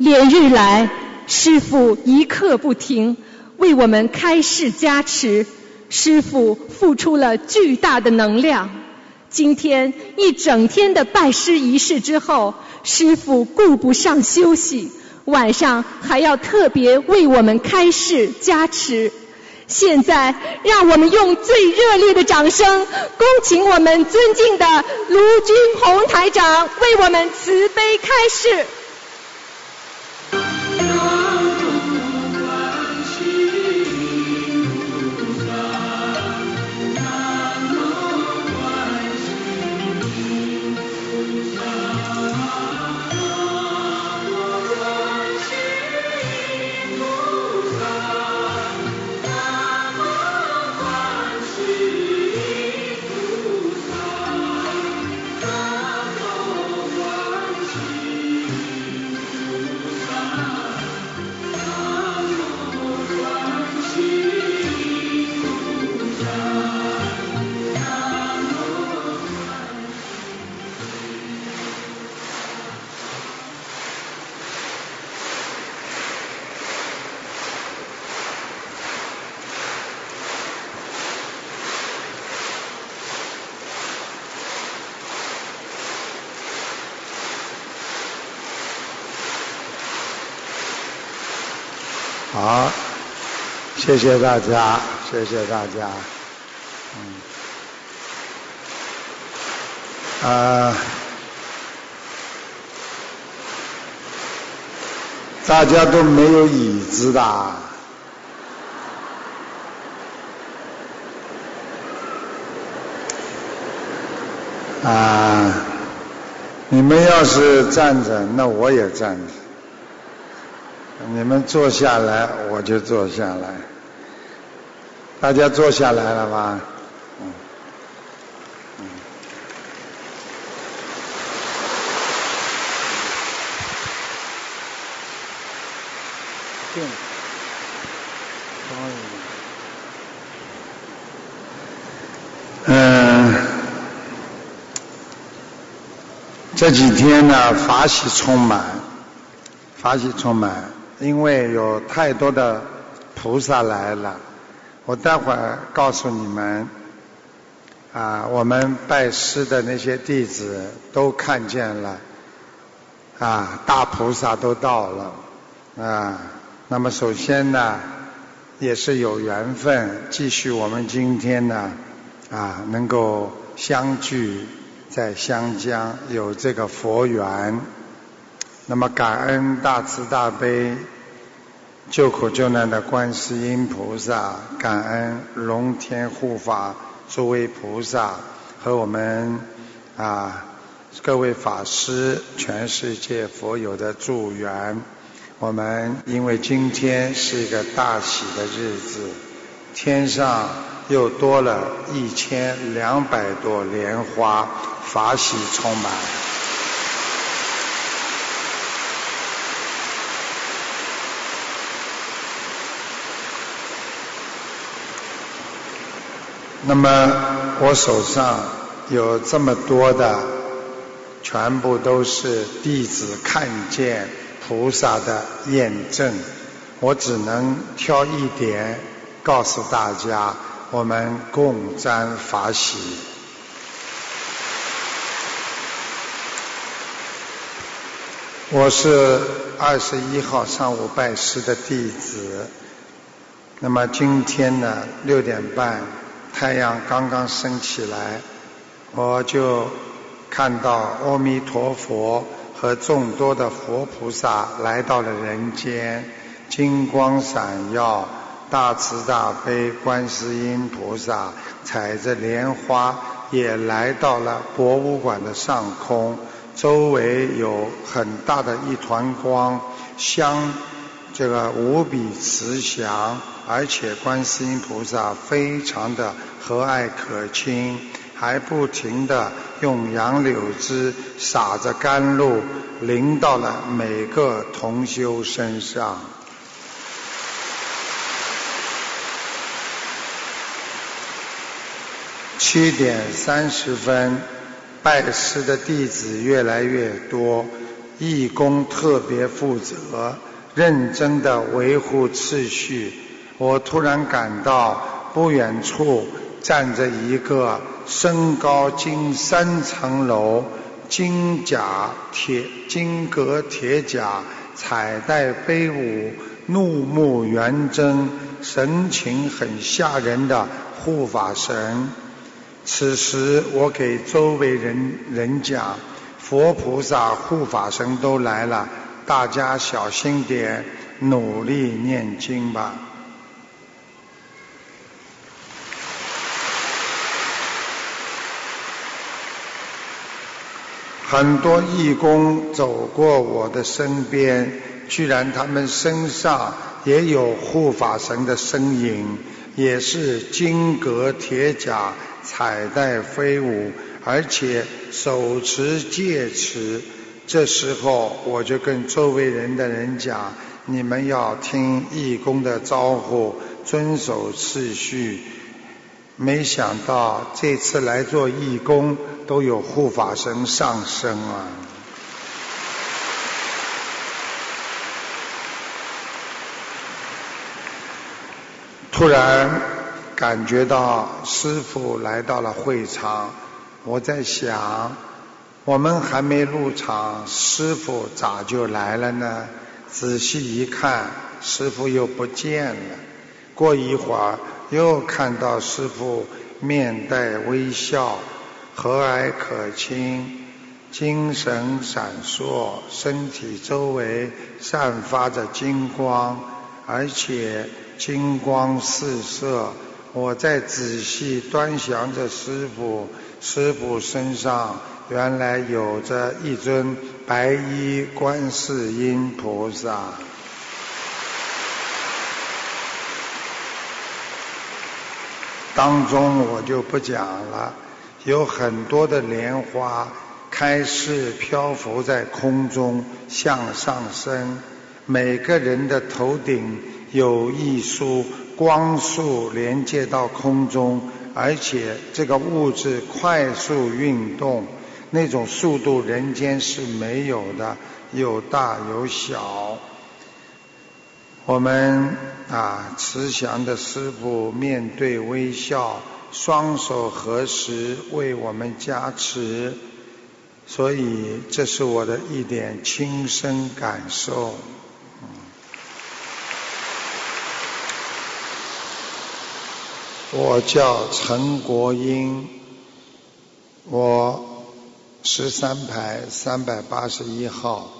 连日来，师父一刻不停为我们开示加持，师父付出了巨大的能量。今天一整天的拜师仪式之后，师父顾不上休息，晚上还要特别为我们开示加持。现在，让我们用最热烈的掌声，恭请我们尊敬的卢军宏台长为我们慈悲开示。谢谢大家，谢谢大家。嗯，啊，大家都没有椅子的。啊，你们要是站着，那我也站着。你们坐下来，我就坐下来。大家坐下来了吧？嗯。嗯。嗯，这几天呢，法喜充满，法喜充满。因为有太多的菩萨来了，我待会儿告诉你们，啊，我们拜师的那些弟子都看见了，啊，大菩萨都到了，啊，那么首先呢，也是有缘分，继续我们今天呢，啊，能够相聚在湘江，有这个佛缘。那么感恩大慈大悲、救苦救难的观世音菩萨，感恩龙天护法诸位菩萨和我们啊各位法师、全世界佛友的助缘。我们因为今天是一个大喜的日子，天上又多了一千两百朵莲花，法喜充满。那么我手上有这么多的，全部都是弟子看见菩萨的验证，我只能挑一点告诉大家，我们共沾法喜。我是二十一号上午拜师的弟子，那么今天呢六点半。太阳刚刚升起来，我就看到阿弥陀佛和众多的佛菩萨来到了人间，金光闪耀，大慈大悲观世音菩萨踩着莲花也来到了博物馆的上空，周围有很大的一团光，香这个无比慈祥。而且观世音菩萨非常的和蔼可亲，还不停的用杨柳枝洒着甘露，淋到了每个同修身上。七点三十分，拜师的弟子越来越多，义工特别负责，认真的维护秩序。我突然感到不远处站着一个身高近三层楼、金甲铁金革铁甲、彩带飞舞、怒目圆睁、神情很吓人的护法神。此时，我给周围人人讲。佛菩萨、护法神都来了，大家小心点，努力念经吧。很多义工走过我的身边，居然他们身上也有护法神的身影，也是金戈铁甲，彩带飞舞。而且手持戒尺，这时候我就跟周围人的人讲：你们要听义工的招呼，遵守次序。没想到这次来做义工，都有护法神上身啊！突然感觉到师傅来到了会场。我在想，我们还没入场，师傅咋就来了呢？仔细一看，师傅又不见了。过一会儿，又看到师傅面带微笑，和蔼可亲，精神闪烁，身体周围散发着金光，而且金光四射。我在仔细端详着师傅。师傅身上原来有着一尊白衣观世音菩萨，当中我就不讲了，有很多的莲花开始漂浮在空中向上升，每个人的头顶有一束光束连接到空中。而且这个物质快速运动，那种速度人间是没有的，有大有小。我们啊，慈祥的师傅面对微笑，双手合十为我们加持，所以这是我的一点亲身感受。我叫陈国英，我十三排三百八十一号。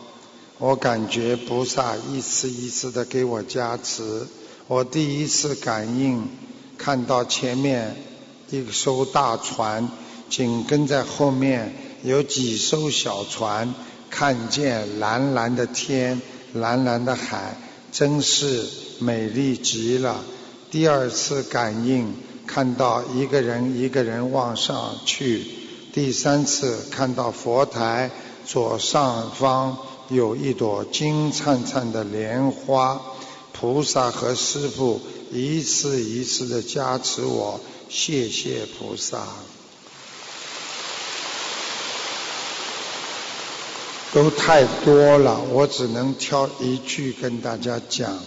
我感觉菩萨一次一次的给我加持。我第一次感应，看到前面一艘大船，紧跟在后面有几艘小船，看见蓝蓝的天，蓝蓝的海，真是美丽极了。第二次感应，看到一个人一个人往上去；第三次看到佛台左上方有一朵金灿灿的莲花，菩萨和师父一次一次的加持我，谢谢菩萨。都太多了，我只能挑一句跟大家讲。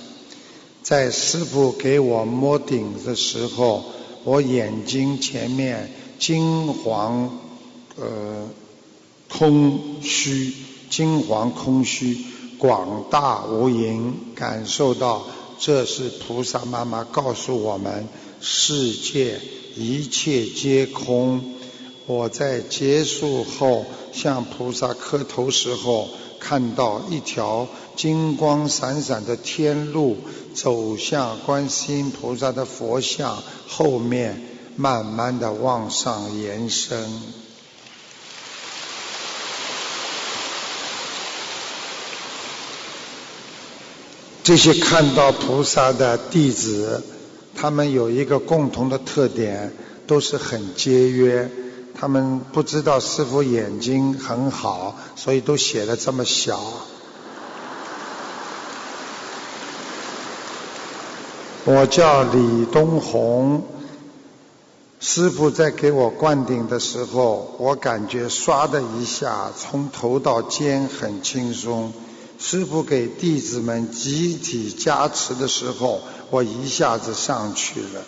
在师傅给我摸顶的时候，我眼睛前面金黄呃空虚，金黄空虚，广大无垠，感受到这是菩萨妈妈告诉我们，世界一切皆空。我在结束后向菩萨磕头时候。看到一条金光闪闪的天路，走向观世音菩萨的佛像后面，慢慢的往上延伸。这些看到菩萨的弟子，他们有一个共同的特点，都是很节约。他们不知道师傅眼睛很好，所以都写的这么小。我叫李东红，师傅在给我灌顶的时候，我感觉唰的一下，从头到肩很轻松。师傅给弟子们集体加持的时候，我一下子上去了，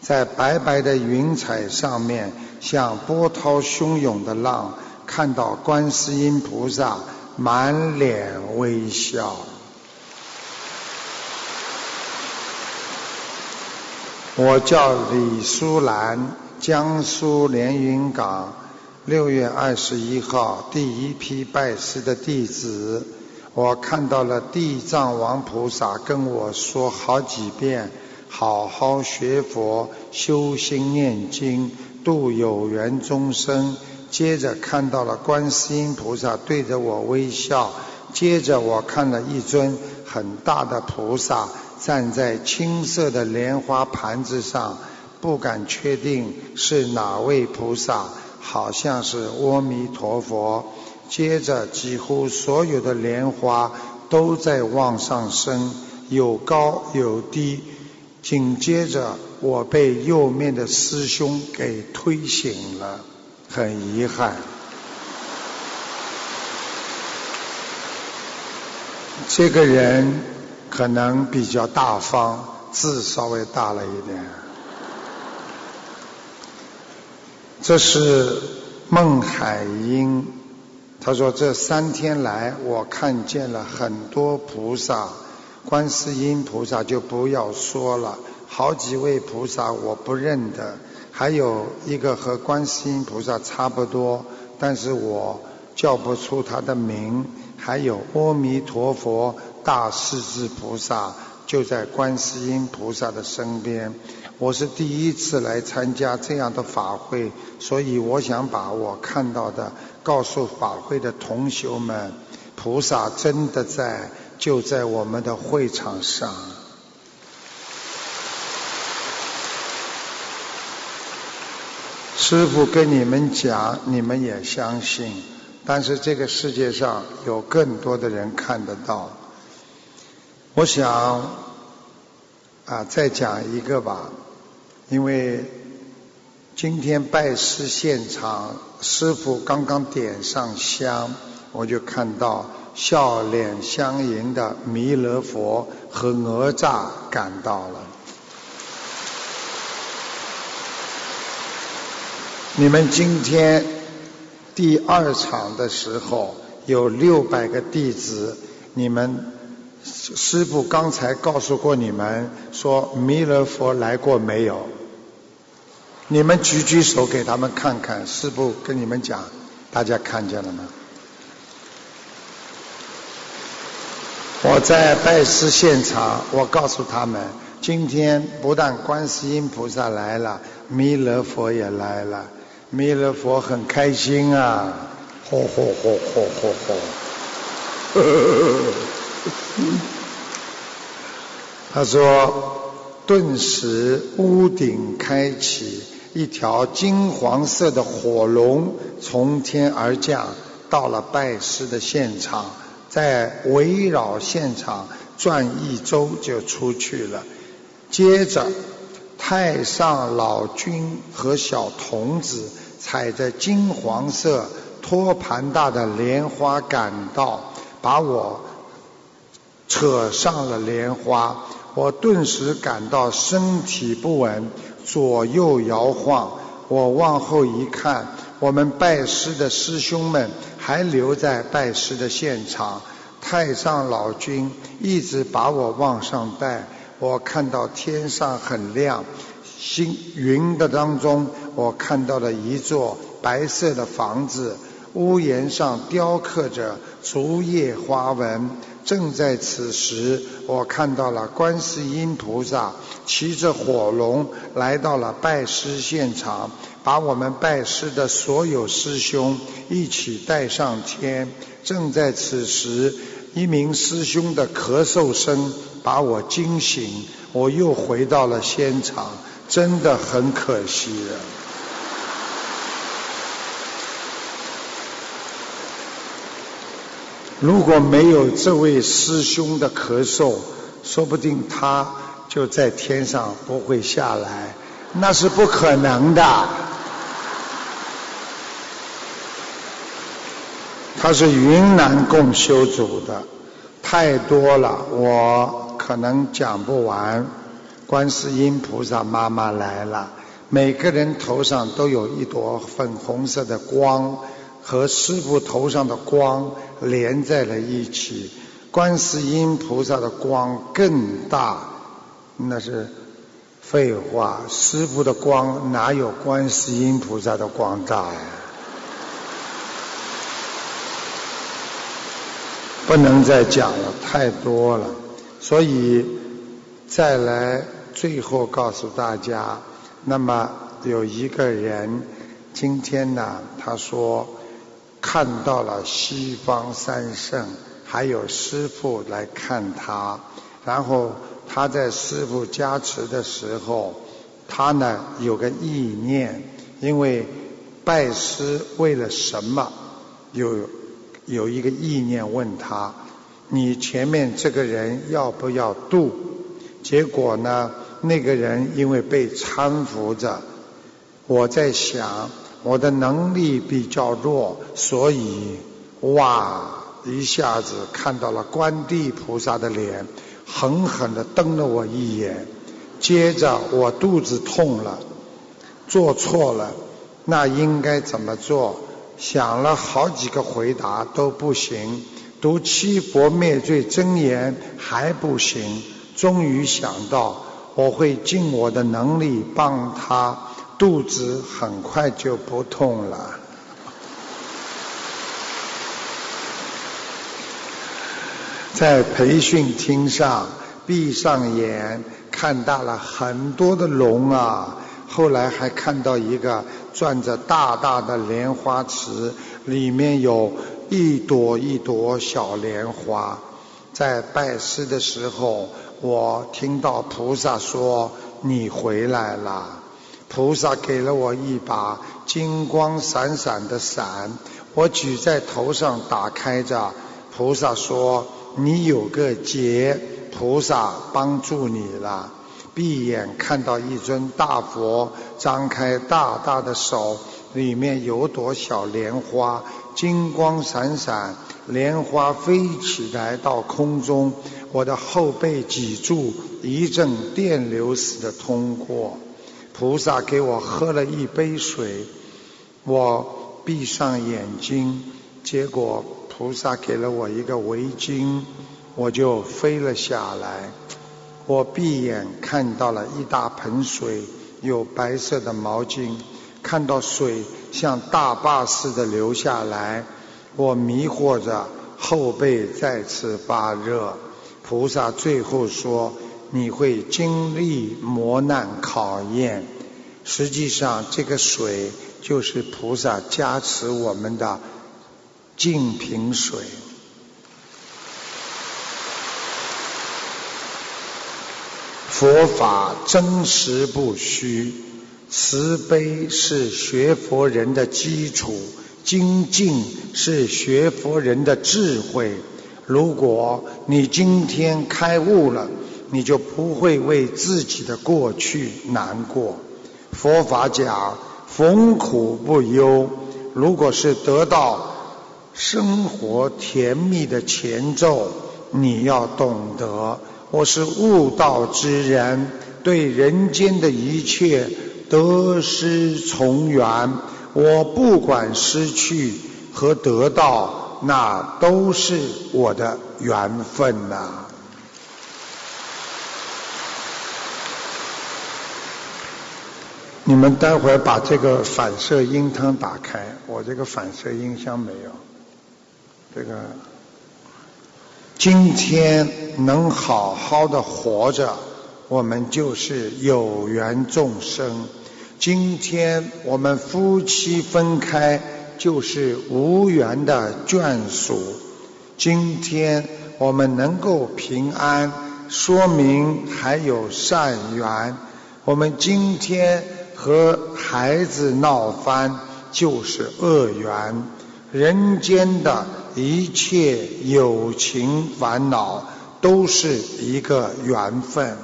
在白白的云彩上面，像波涛汹涌的浪，看到观世音菩萨满脸微笑。我叫李淑兰，江苏连云港，六月二十一号第一批拜师的弟子。我看到了地藏王菩萨跟我说好几遍：好好学佛，修心念经，度有缘众生。接着看到了观世音菩萨对着我微笑。接着我看了一尊很大的菩萨。站在青色的莲花盘子上，不敢确定是哪位菩萨，好像是阿弥陀佛。接着，几乎所有的莲花都在往上升，有高有低。紧接着，我被右面的师兄给推醒了，很遗憾。这个人。可能比较大方，字稍微大了一点。这是孟海英，他说这三天来我看见了很多菩萨，观世音菩萨就不要说了，好几位菩萨我不认得，还有一个和观世音菩萨差不多，但是我叫不出他的名，还有阿弥陀佛。大势至菩萨就在观世音菩萨的身边。我是第一次来参加这样的法会，所以我想把我看到的告诉法会的同修们：菩萨真的在，就在我们的会场上。师傅跟你们讲，你们也相信，但是这个世界上有更多的人看得到。我想啊，再讲一个吧，因为今天拜师现场，师傅刚刚点上香，我就看到笑脸相迎的弥勒佛和哪吒赶到了。你们今天第二场的时候有六百个弟子，你们。师傅刚才告诉过你们，说弥勒佛来过没有？你们举举手给他们看看。师傅跟你们讲，大家看见了吗？我在拜师现场，我告诉他们，今天不但观世音菩萨来了，弥勒佛也来了。弥勒佛很开心啊，嚯嚯嚯嚯嚯嚯！他说：“顿时屋顶开启，一条金黄色的火龙从天而降，到了拜师的现场，在围绕现场转一周就出去了。接着，太上老君和小童子踩着金黄色托盘大的莲花赶到，把我。”扯上了莲花，我顿时感到身体不稳，左右摇晃。我往后一看，我们拜师的师兄们还留在拜师的现场。太上老君一直把我往上带，我看到天上很亮，星云的当中，我看到了一座白色的房子，屋檐上雕刻着竹叶花纹。正在此时，我看到了观世音菩萨骑着火龙来到了拜师现场，把我们拜师的所有师兄一起带上天。正在此时，一名师兄的咳嗽声把我惊醒，我又回到了现场，真的很可惜了。如果没有这位师兄的咳嗽，说不定他就在天上不会下来，那是不可能的。他是云南共修组的，太多了，我可能讲不完。观世音菩萨妈妈来了，每个人头上都有一朵粉红色的光，和师傅头上的光连在了一起。观世音菩萨的光更大，那是废话。师傅的光哪有观世音菩萨的光大呀？不能再讲了，太多了。所以再来。最后告诉大家，那么有一个人今天呢，他说看到了西方三圣，还有师傅来看他，然后他在师傅加持的时候，他呢有个意念，因为拜师为了什么？有有一个意念问他，你前面这个人要不要渡？结果呢？那个人因为被搀扶着，我在想我的能力比较弱，所以哇一下子看到了观地菩萨的脸，狠狠地瞪了我一眼。接着我肚子痛了，做错了，那应该怎么做？想了好几个回答都不行，读七佛灭罪真言还不行，终于想到。我会尽我的能力帮他，肚子很快就不痛了。在培训厅上，闭上眼看到了很多的龙啊，后来还看到一个转着大大的莲花池，里面有一朵一朵小莲花。在拜师的时候。我听到菩萨说：“你回来了。”菩萨给了我一把金光闪闪的伞，我举在头上打开着。菩萨说：“你有个劫，菩萨帮助你了。”闭眼看到一尊大佛，张开大大的手，里面有朵小莲花，金光闪闪，莲花飞起来到空中。我的后背脊柱一阵电流似的通过，菩萨给我喝了一杯水，我闭上眼睛，结果菩萨给了我一个围巾，我就飞了下来。我闭眼看到了一大盆水，有白色的毛巾，看到水像大坝似的流下来，我迷惑着，后背再次发热。菩萨最后说：“你会经历磨难考验。实际上，这个水就是菩萨加持我们的净瓶水。佛法真实不虚，慈悲是学佛人的基础，精进是学佛人的智慧。”如果你今天开悟了，你就不会为自己的过去难过。佛法讲逢苦不忧，如果是得到生活甜蜜的前奏，你要懂得，我是悟道之人，对人间的一切得失从缘，我不管失去和得到。那都是我的缘分呐！你们待会儿把这个反射音汤打开，我这个反射音箱没有。这个今天能好好的活着，我们就是有缘众生。今天我们夫妻分开。就是无缘的眷属。今天我们能够平安，说明还有善缘。我们今天和孩子闹翻，就是恶缘。人间的一切友情烦恼，都是一个缘分。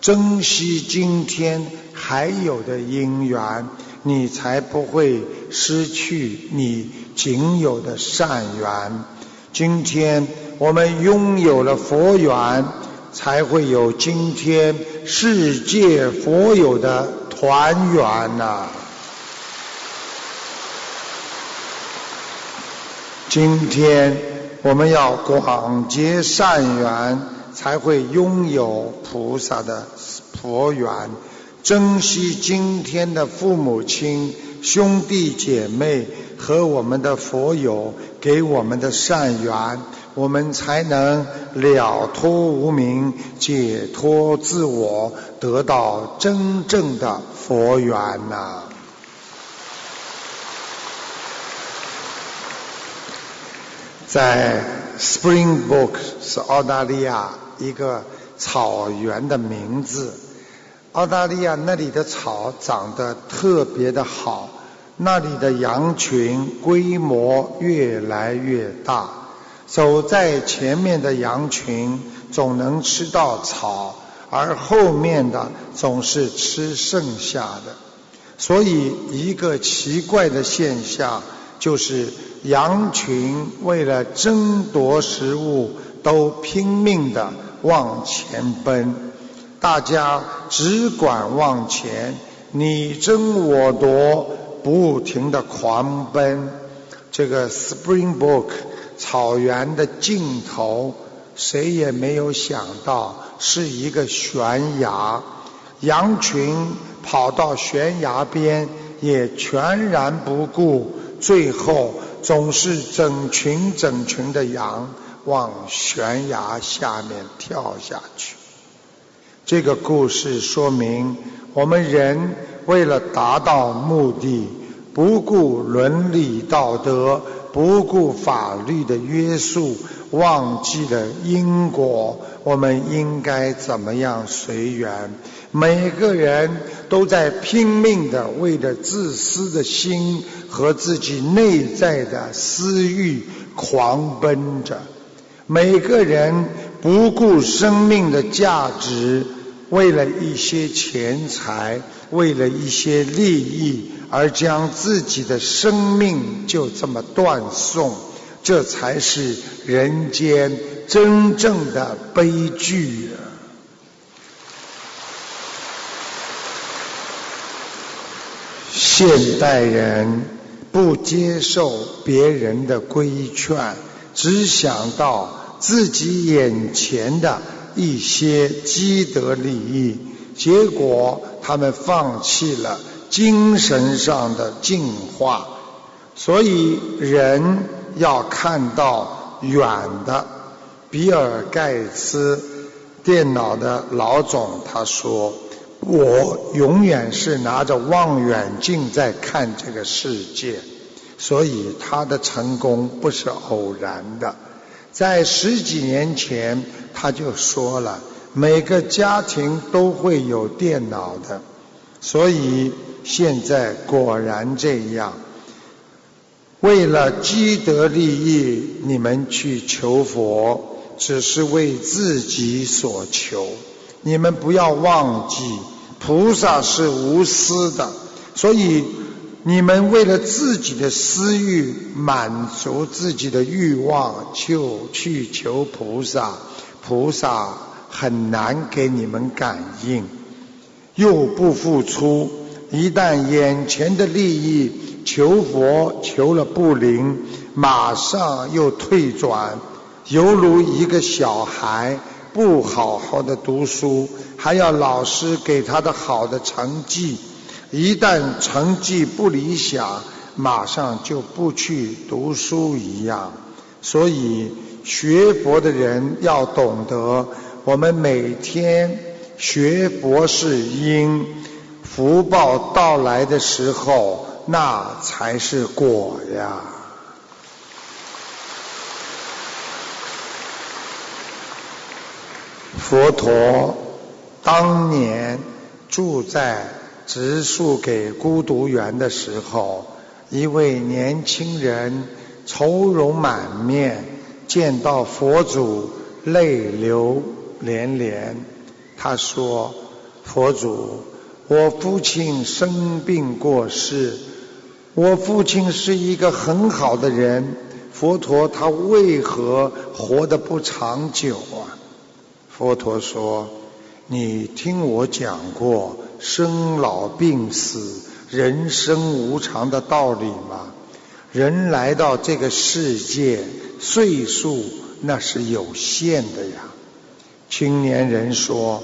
珍惜今天还有的因缘，你才不会失去你仅有的善缘。今天我们拥有了佛缘，才会有今天世界佛有的团圆呐。今天我们要广结善缘，才会拥有菩萨的佛缘。珍惜今天的父母亲、兄弟姐妹和我们的佛友给我们的善缘，我们才能了脱无明、解脱自我，得到真正的佛缘呐。在 Springbok 是澳大利亚一个草原的名字。澳大利亚那里的草长得特别的好，那里的羊群规模越来越大。走在前面的羊群总能吃到草，而后面的总是吃剩下的。所以一个奇怪的现象就是。羊群为了争夺食物，都拼命的往前奔，大家只管往前，你争我夺，不停的狂奔。这个 Springbok 草原的尽头，谁也没有想到是一个悬崖，羊群跑到悬崖边，也全然不顾，最后。总是整群整群的羊往悬崖下面跳下去。这个故事说明，我们人为了达到目的，不顾伦理道德，不顾法律的约束，忘记了因果。我们应该怎么样随缘？每个人都在拼命的为着自私的心和自己内在的私欲狂奔着，每个人不顾生命的价值，为了一些钱财，为了一些利益，而将自己的生命就这么断送，这才是人间真正的悲剧啊！现代人不接受别人的规劝，只想到自己眼前的一些积德利益，结果他们放弃了精神上的进化。所以人要看到远的。比尔盖茨，电脑的老总，他说。我永远是拿着望远镜在看这个世界，所以他的成功不是偶然的。在十几年前，他就说了，每个家庭都会有电脑的，所以现在果然这样。为了积德利益，你们去求佛，只是为自己所求。你们不要忘记，菩萨是无私的，所以你们为了自己的私欲，满足自己的欲望，就去求菩萨，菩萨很难给你们感应，又不付出。一旦眼前的利益求佛求了不灵，马上又退转，犹如一个小孩。不好好的读书，还要老师给他的好的成绩，一旦成绩不理想，马上就不去读书一样。所以学佛的人要懂得，我们每天学佛是因，福报到来的时候，那才是果呀。佛陀当年住在植树给孤独园的时候，一位年轻人愁容满面，见到佛祖泪流连连。他说：“佛祖，我父亲生病过世，我父亲是一个很好的人，佛陀他为何活得不长久啊？佛陀说：“你听我讲过生老病死、人生无常的道理吗？人来到这个世界，岁数那是有限的呀。”青年人说：“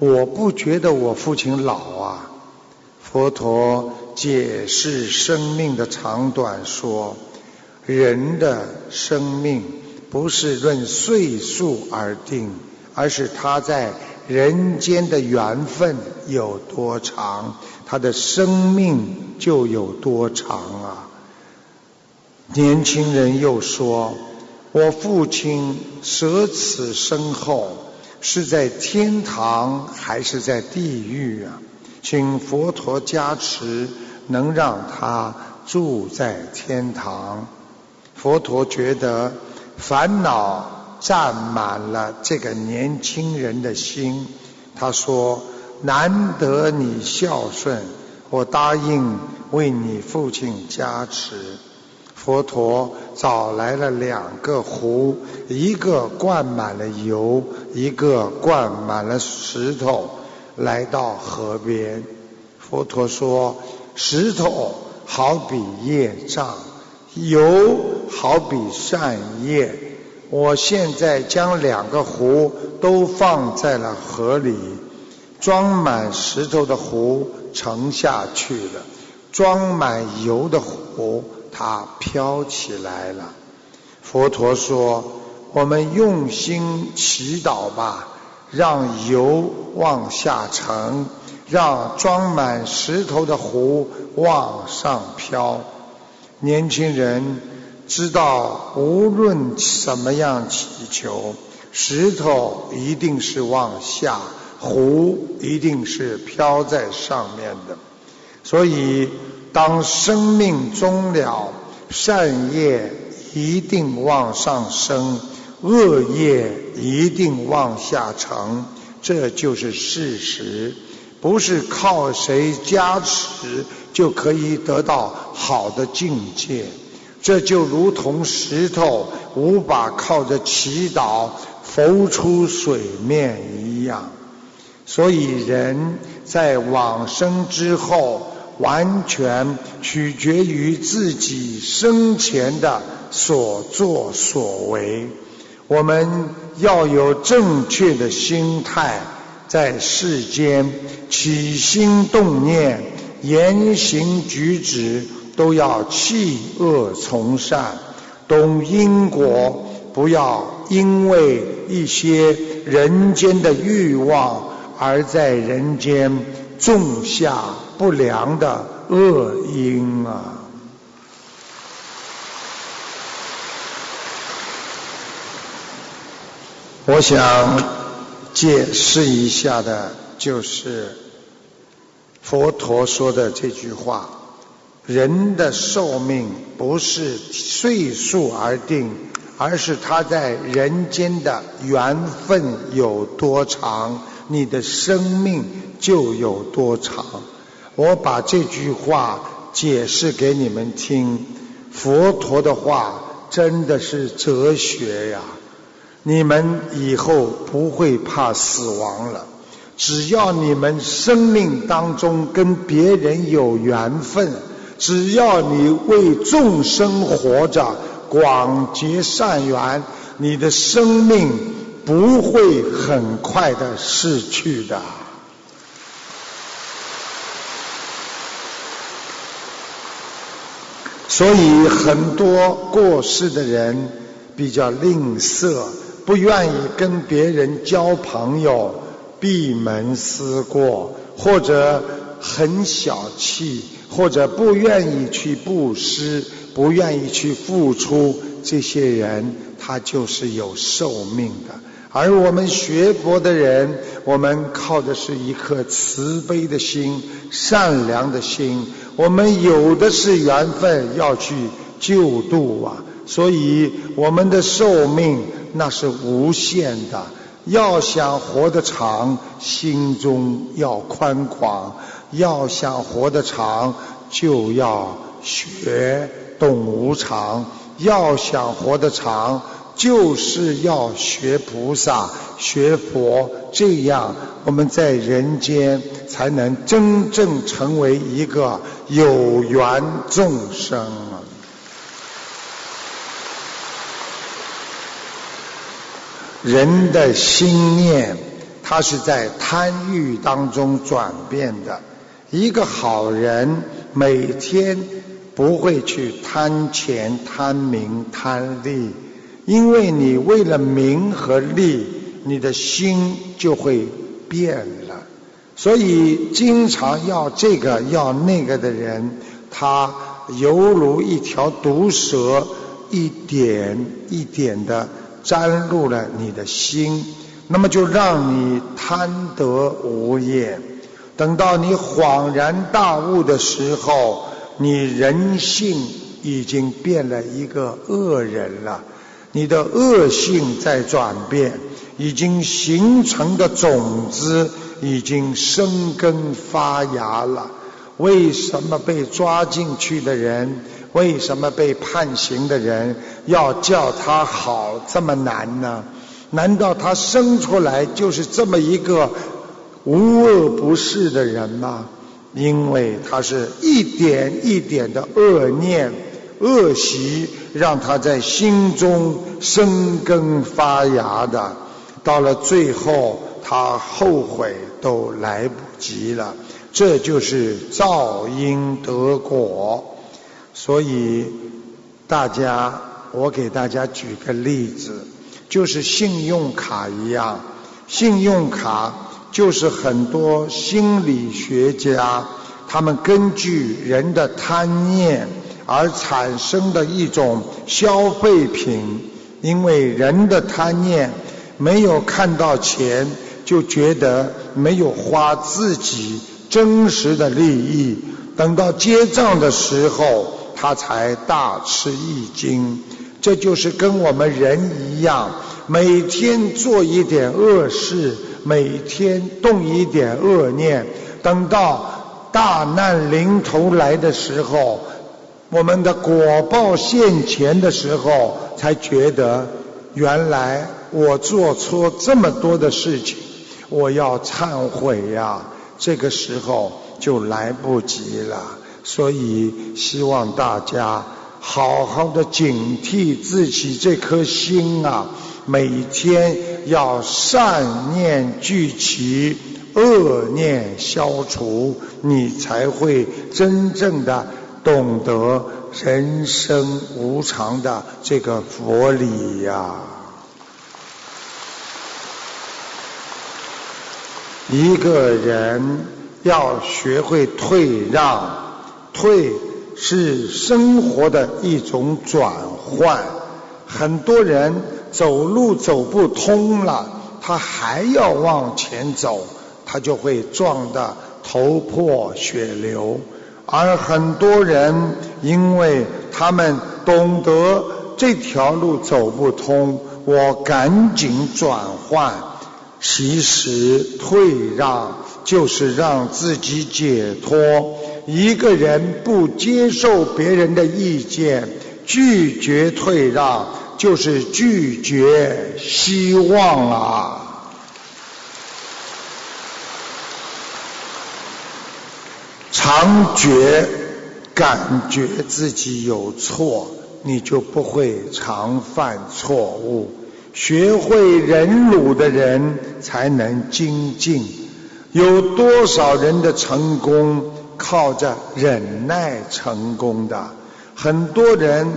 我不觉得我父亲老啊。”佛陀解释生命的长短说：“人的生命不是论岁数而定，而是他在人间的缘分有多长，他的生命就有多长啊。”年轻人又说：“我父亲舍此身后。”是在天堂还是在地狱啊？请佛陀加持，能让他住在天堂。佛陀觉得烦恼占满了这个年轻人的心，他说：“难得你孝顺，我答应为你父亲加持。”佛陀找来了两个壶，一个灌满了油，一个灌满了石头，来到河边。佛陀说：“石头好比业障，油好比善业。我现在将两个壶都放在了河里，装满石头的壶沉下去了，装满油的壶。”它飘起来了。佛陀说：“我们用心祈祷吧，让油往下沉，让装满石头的壶往上飘。”年轻人知道，无论怎么样祈求，石头一定是往下，壶一定是飘在上面的。所以。当生命终了，善业一定往上升，恶业一定往下沉，这就是事实。不是靠谁加持就可以得到好的境界，这就如同石头无法靠着祈祷浮出水面一样。所以人在往生之后。完全取决于自己生前的所作所为。我们要有正确的心态，在世间起心动念、言行举止都要弃恶从善，懂因果，不要因为一些人间的欲望而在人间种下。不良的恶因啊！我想解释一下的，就是佛陀说的这句话：人的寿命不是岁数而定，而是他在人间的缘分有多长，你的生命就有多长。我把这句话解释给你们听，佛陀的话真的是哲学呀！你们以后不会怕死亡了，只要你们生命当中跟别人有缘分，只要你为众生活着，广结善缘，你的生命不会很快的逝去的。所以很多过世的人比较吝啬，不愿意跟别人交朋友，闭门思过，或者很小气，或者不愿意去布施，不愿意去付出，这些人他就是有寿命的。而我们学佛的人，我们靠的是一颗慈悲的心、善良的心。我们有的是缘分要去救度啊，所以我们的寿命那是无限的。要想活得长，心中要宽广；要想活得长，就要学懂无常；要想活得长，就是要学菩萨、学佛，这样我们在人间才能真正成为一个有缘众生。人的心念，它是在贪欲当中转变的。一个好人每天不会去贪钱、贪名、贪利，因为你为了名和利，你的心就会变了。所以，经常要这个要那个的人，他犹如一条毒蛇，一点一点的。沾入了你的心，那么就让你贪得无厌。等到你恍然大悟的时候，你人性已经变了一个恶人了。你的恶性在转变，已经形成的种子已经生根发芽了。为什么被抓进去的人？为什么被判刑的人要叫他好这么难呢？难道他生出来就是这么一个无恶不事的人吗？因为他是一点一点的恶念、恶习，让他在心中生根发芽的，到了最后，他后悔都来不及了。这就是造因得果。所以，大家，我给大家举个例子，就是信用卡一样。信用卡就是很多心理学家他们根据人的贪念而产生的一种消费品。因为人的贪念没有看到钱，就觉得没有花自己真实的利益。等到结账的时候。他才大吃一惊，这就是跟我们人一样，每天做一点恶事，每天动一点恶念，等到大难临头来的时候，我们的果报现前的时候，才觉得原来我做错这么多的事情，我要忏悔呀，这个时候就来不及了。所以，希望大家好好的警惕自己这颗心啊，每天要善念聚齐，恶念消除，你才会真正的懂得人生无常的这个佛理呀。一个人要学会退让。退是生活的一种转换，很多人走路走不通了，他还要往前走，他就会撞得头破血流。而很多人，因为他们懂得这条路走不通，我赶紧转换。其实退让就是让自己解脱。一个人不接受别人的意见，拒绝退让，就是拒绝希望啊！常觉感觉自己有错，你就不会常犯错误。学会忍辱的人才能精进。有多少人的成功？靠着忍耐成功的很多人，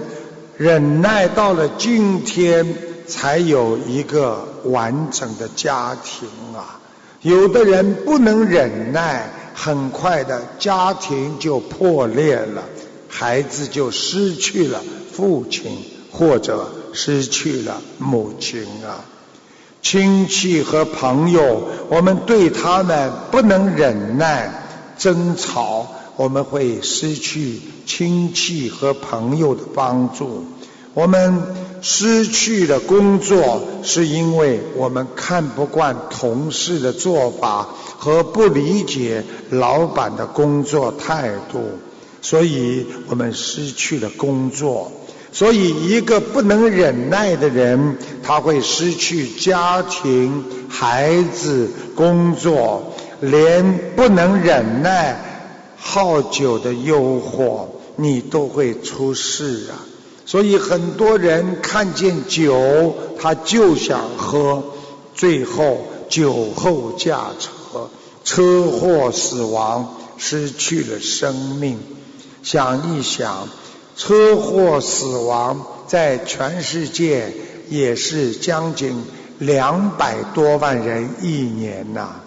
忍耐到了今天，才有一个完整的家庭啊。有的人不能忍耐，很快的家庭就破裂了，孩子就失去了父亲，或者失去了母亲啊。亲戚和朋友，我们对他们不能忍耐。争吵，我们会失去亲戚和朋友的帮助。我们失去了工作，是因为我们看不惯同事的做法和不理解老板的工作态度，所以我们失去了工作。所以，一个不能忍耐的人，他会失去家庭、孩子、工作，连不能忍耐好酒的诱惑，你都会出事啊！所以，很多人看见酒，他就想喝，最后酒后驾车，车祸死亡，失去了生命。想一想。车祸死亡在全世界也是将近两百多万人一年呐。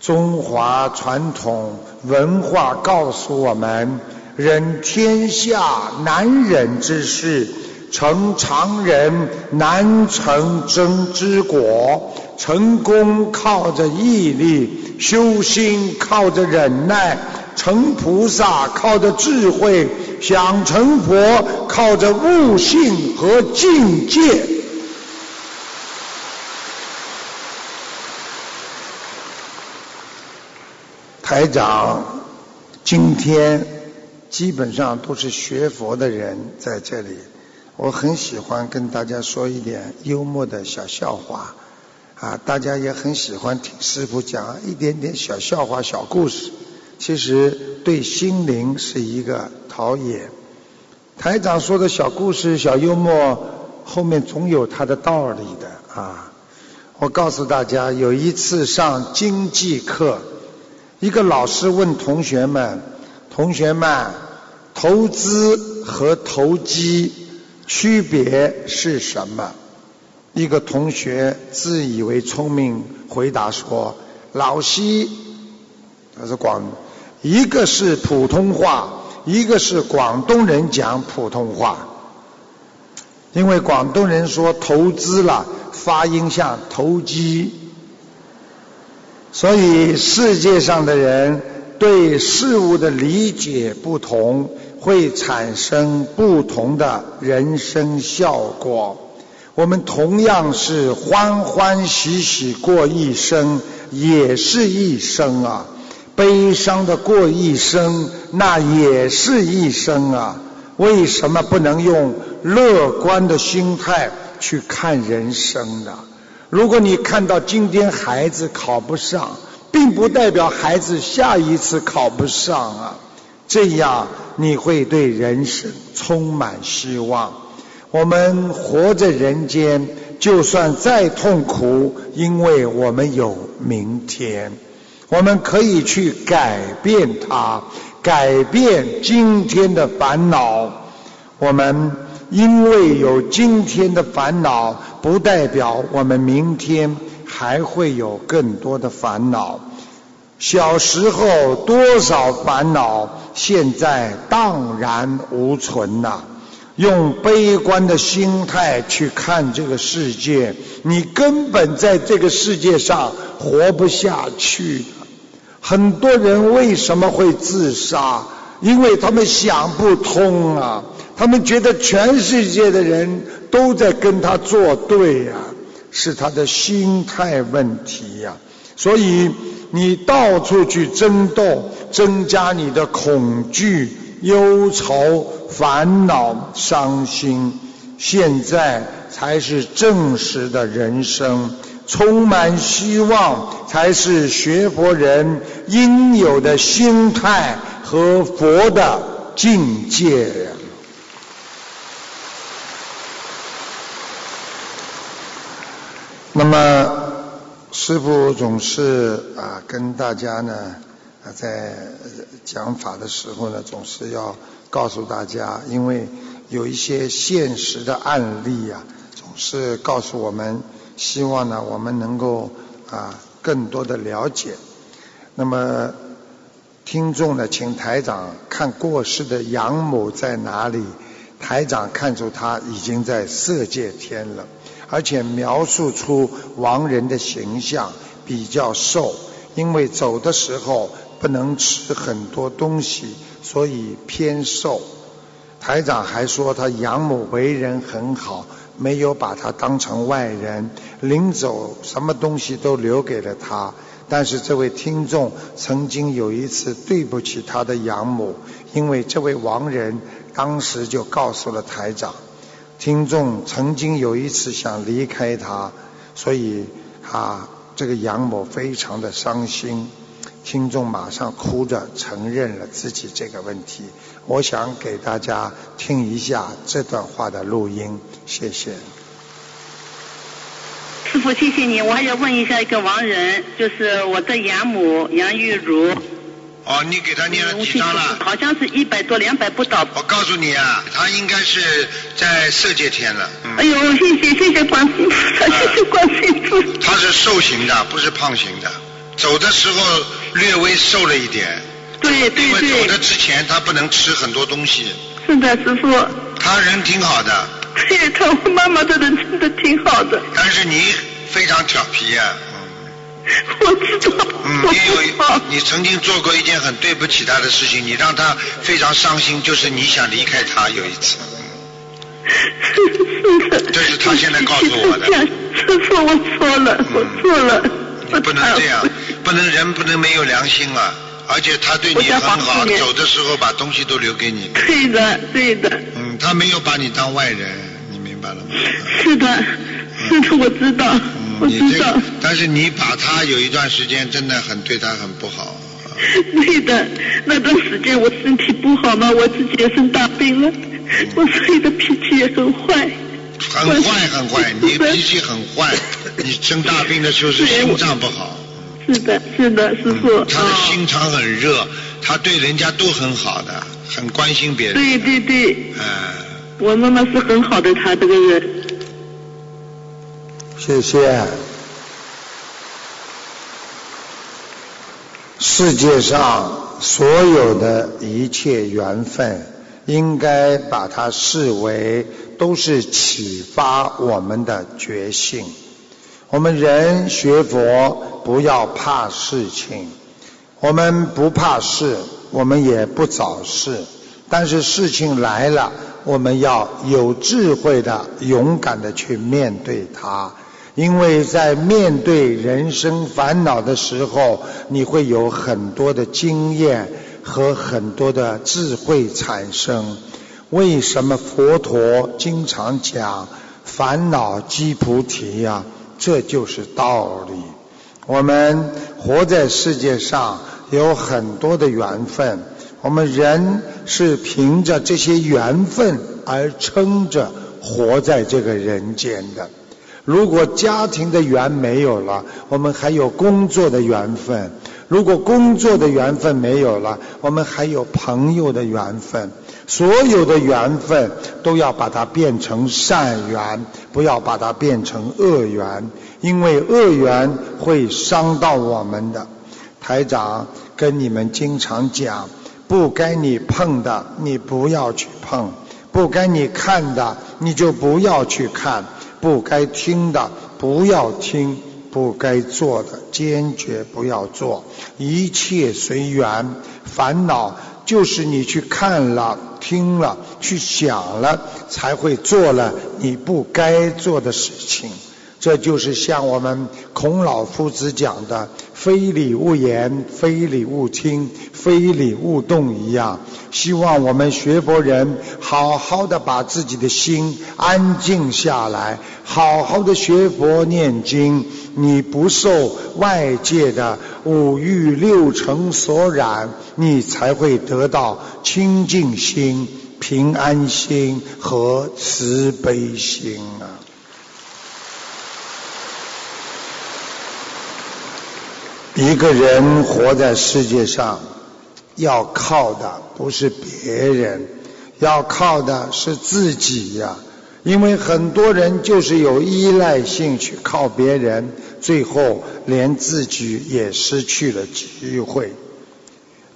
中华传统文化告诉我们：忍天下难忍之事，成常人难成真之果。成功靠着毅力，修心靠着忍耐。成菩萨靠着智慧，想成佛靠着悟性和境界。台长，今天基本上都是学佛的人在这里，我很喜欢跟大家说一点幽默的小笑话，啊，大家也很喜欢听师傅讲一点点小笑话、小故事。其实对心灵是一个陶冶。台长说的小故事、小幽默，后面总有它的道理的啊！我告诉大家，有一次上经济课，一个老师问同学们：“同学们，投资和投机区别是什么？”一个同学自以为聪明，回答说：“老西，他是广。”一个是普通话，一个是广东人讲普通话。因为广东人说投资了，发音像投机，所以世界上的人对事物的理解不同，会产生不同的人生效果。我们同样是欢欢喜喜过一生，也是一生啊。悲伤的过一生，那也是一生啊！为什么不能用乐观的心态去看人生呢？如果你看到今天孩子考不上，并不代表孩子下一次考不上啊！这样你会对人生充满希望。我们活在人间，就算再痛苦，因为我们有明天。我们可以去改变它，改变今天的烦恼。我们因为有今天的烦恼，不代表我们明天还会有更多的烦恼。小时候多少烦恼，现在荡然无存呐！用悲观的心态去看这个世界，你根本在这个世界上活不下去。很多人为什么会自杀？因为他们想不通啊！他们觉得全世界的人都在跟他作对呀，是他的心态问题呀。所以你到处去争斗，增加你的恐惧、忧愁、烦恼、伤心，现在才是真实的人生。充满希望才是学佛人应有的心态和佛的境界。那么，师父总是啊跟大家呢啊在讲法的时候呢，总是要告诉大家，因为有一些现实的案例啊，总是告诉我们。希望呢，我们能够啊更多的了解。那么，听众呢，请台长看过世的杨某在哪里？台长看出他已经在色界天了，而且描述出亡人的形象比较瘦，因为走的时候不能吃很多东西，所以偏瘦。台长还说他养母为人很好，没有把他当成外人，临走什么东西都留给了他。但是这位听众曾经有一次对不起他的养母，因为这位亡人当时就告诉了台长，听众曾经有一次想离开他，所以啊，这个养母非常的伤心。听众马上哭着承认了自己这个问题。我想给大家听一下这段话的录音，谢谢。师傅，谢谢你。我还要问一下一个亡人，就是我的养母杨玉茹。哦，你给他念了几张了？好像是一百多、两百不到。我告诉你啊，他应该是在色界天了。哎呦，谢谢谢谢观世音菩萨，谢谢观世音菩萨。他是瘦型的，不是胖型的。走的时候略微瘦了一点。对对对。因为走的之前他不能吃很多东西。是的，师傅。他人挺好的。对，他妈妈的人真的挺好的。但是你非常调皮呀。我知道。嗯，你有你曾经做过一件很对不起他的事情，你让他非常伤心，就是你想离开他有一次。是的。这是他现在告诉我的。我错了，我错了。你不能这样，不能人不能没有良心啊！而且他对你很好，走的时候把东西都留给你。对的，对的。嗯，他没有把你当外人，你明白了吗？是的，是的，我知道，我知道。但是你把他有一段时间真的很对他很不好。对的，那段时间我身体不好嘛，我自己也生大病了，我所以的脾气也很坏。很坏很坏，你脾气很坏，你生大病的时候是心脏不好。是的，是的，师傅。他的心肠很热，他对人家都很好的，很关心别人。对对对。嗯。我妈妈是很好的，她这个人。谢谢。世界上所有的一切缘分，应该把它视为都是启发我们的觉性。我们人学佛不要怕事情，我们不怕事，我们也不找事。但是事情来了，我们要有智慧的、勇敢的去面对它。因为在面对人生烦恼的时候，你会有很多的经验和很多的智慧产生。为什么佛陀经常讲烦恼即菩提呀？这就是道理。我们活在世界上有很多的缘分，我们人是凭着这些缘分而撑着活在这个人间的。如果家庭的缘没有了，我们还有工作的缘分；如果工作的缘分没有了，我们还有朋友的缘分。所有的缘分都要把它变成善缘，不要把它变成恶缘，因为恶缘会伤到我们的。台长跟你们经常讲，不该你碰的，你不要去碰；不该你看的，你就不要去看；不该听的，不要听；不该做的，坚决不要做。一切随缘，烦恼。就是你去看了、听了、去想了，才会做了你不该做的事情。这就是像我们孔老夫子讲的“非礼勿言，非礼勿听，非礼勿动”一样。希望我们学佛人好好的把自己的心安静下来，好好的学佛念经。你不受外界的五欲六尘所染，你才会得到清净心、平安心和慈悲心啊！一个人活在世界上，要靠的不是别人，要靠的是自己呀。因为很多人就是有依赖性去靠别人，最后连自己也失去了机会。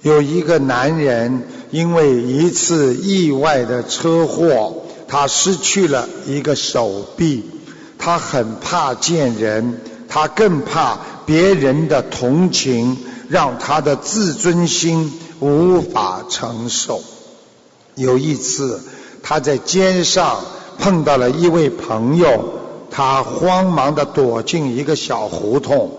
有一个男人因为一次意外的车祸，他失去了一个手臂，他很怕见人，他更怕别人的同情，让他的自尊心无法承受。有一次，他在街上碰到了一位朋友，他慌忙的躲进一个小胡同，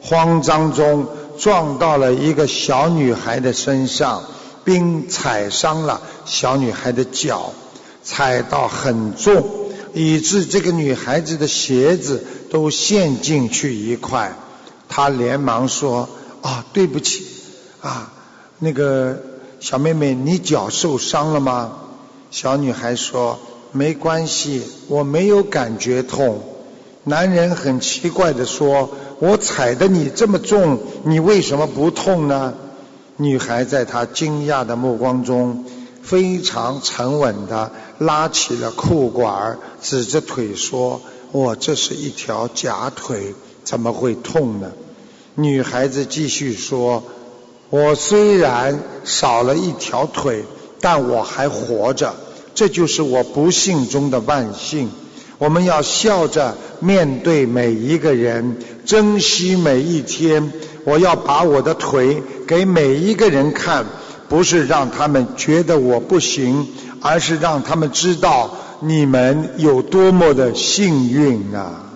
慌张中撞到了一个小女孩的身上，并踩伤了小女孩的脚，踩到很重，以致这个女孩子的鞋子都陷进去一块。他连忙说：“啊，对不起，啊，那个小妹妹，你脚受伤了吗？”小女孩说：“没关系，我没有感觉痛。”男人很奇怪的说：“我踩的你这么重，你为什么不痛呢？”女孩在他惊讶的目光中，非常沉稳的拉起了裤管，指着腿说：“我这是一条假腿。”怎么会痛呢？女孩子继续说：“我虽然少了一条腿，但我还活着，这就是我不幸中的万幸。我们要笑着面对每一个人，珍惜每一天。我要把我的腿给每一个人看，不是让他们觉得我不行，而是让他们知道你们有多么的幸运啊！”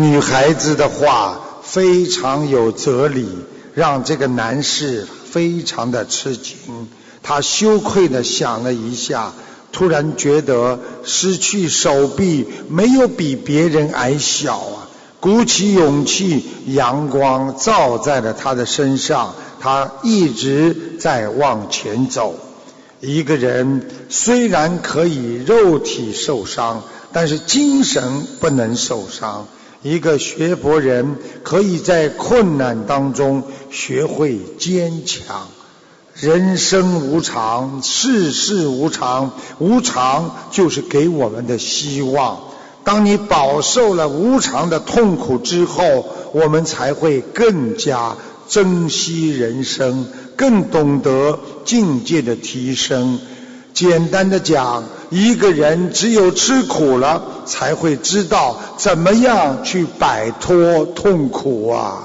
女孩子的话非常有哲理，让这个男士非常的吃惊。他羞愧的想了一下，突然觉得失去手臂没有比别人矮小啊！鼓起勇气，阳光照在了他的身上，他一直在往前走。一个人虽然可以肉体受伤，但是精神不能受伤。一个学佛人可以在困难当中学会坚强。人生无常，世事无常，无常就是给我们的希望。当你饱受了无常的痛苦之后，我们才会更加珍惜人生，更懂得境界的提升。简单的讲，一个人只有吃苦了，才会知道怎么样去摆脱痛苦啊！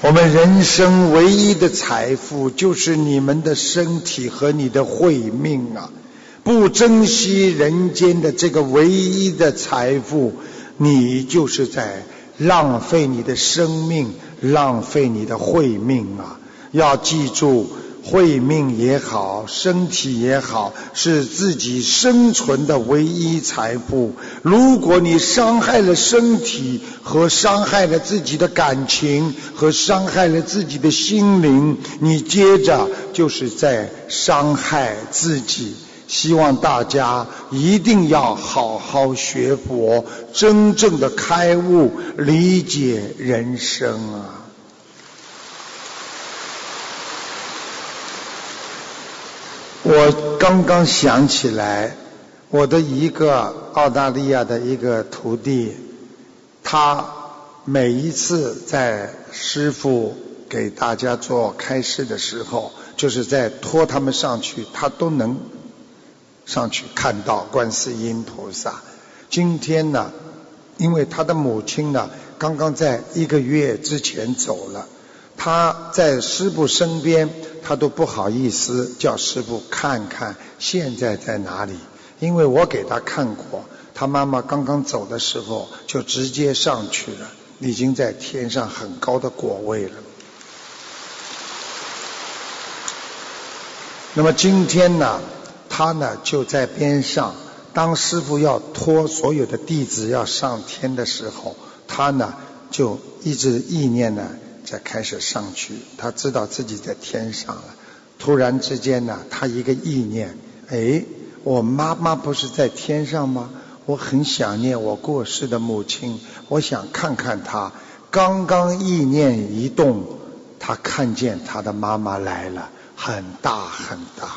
我们人生唯一的财富就是你们的身体和你的慧命啊！不珍惜人间的这个唯一的财富，你就是在。浪费你的生命，浪费你的慧命啊！要记住，慧命也好，身体也好，是自己生存的唯一财富。如果你伤害了身体，和伤害了自己的感情，和伤害了自己的心灵，你接着就是在伤害自己。希望大家一定要好好学佛，真正的开悟，理解人生啊！我刚刚想起来，我的一个澳大利亚的一个徒弟，他每一次在师傅给大家做开示的时候，就是在拖他们上去，他都能。上去看到观世音菩萨。今天呢，因为他的母亲呢，刚刚在一个月之前走了，他在师父身边，他都不好意思叫师父看看现在在哪里，因为我给他看过，他妈妈刚刚走的时候就直接上去了，已经在天上很高的果位了。那么今天呢？他呢就在边上，当师傅要托所有的弟子要上天的时候，他呢就一直意念呢在开始上去。他知道自己在天上了。突然之间呢，他一个意念，哎，我妈妈不是在天上吗？我很想念我过世的母亲，我想看看她。刚刚意念一动，他看见他的妈妈来了，很大很大。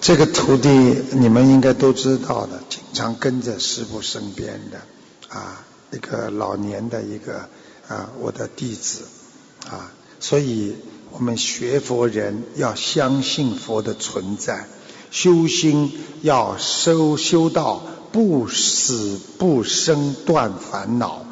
这个徒弟你们应该都知道的，经常跟着师傅身边的啊，一个老年的一个啊，我的弟子啊，所以我们学佛人要相信佛的存在，修心要修修到不死不生断烦恼。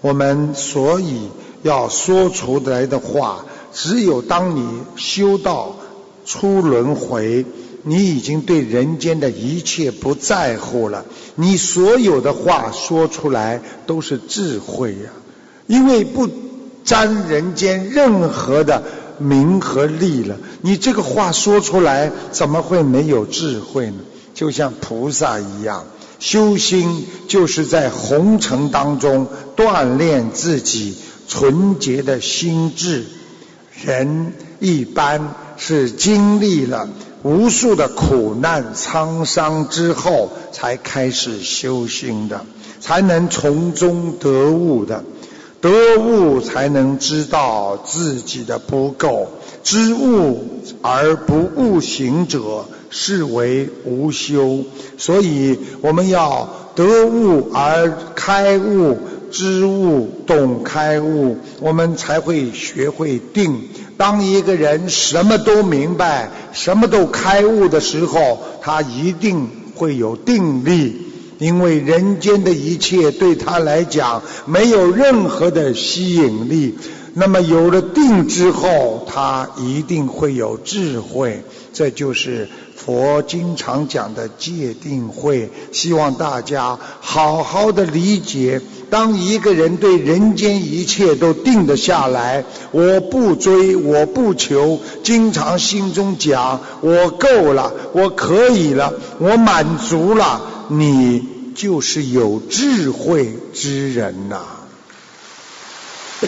我们所以要说出来的话，只有当你修到出轮回。你已经对人间的一切不在乎了，你所有的话说出来都是智慧呀，因为不沾人间任何的名和利了，你这个话说出来怎么会没有智慧呢？就像菩萨一样，修心就是在红尘当中锻炼自己纯洁的心智，人一般是经历了。无数的苦难沧桑之后，才开始修心的，才能从中得悟的，得悟才能知道自己的不够，知悟而不悟行者，是为无修。所以我们要得悟而开悟，知悟懂开悟，我们才会学会定。当一个人什么都明白、什么都开悟的时候，他一定会有定力，因为人间的一切对他来讲没有任何的吸引力。那么有了定之后，他一定会有智慧。这就是佛经常讲的戒定慧。希望大家好好的理解。当一个人对人间一切都定得下来，我不追，我不求，经常心中讲我够了，我可以了，我满足了，你就是有智慧之人呐。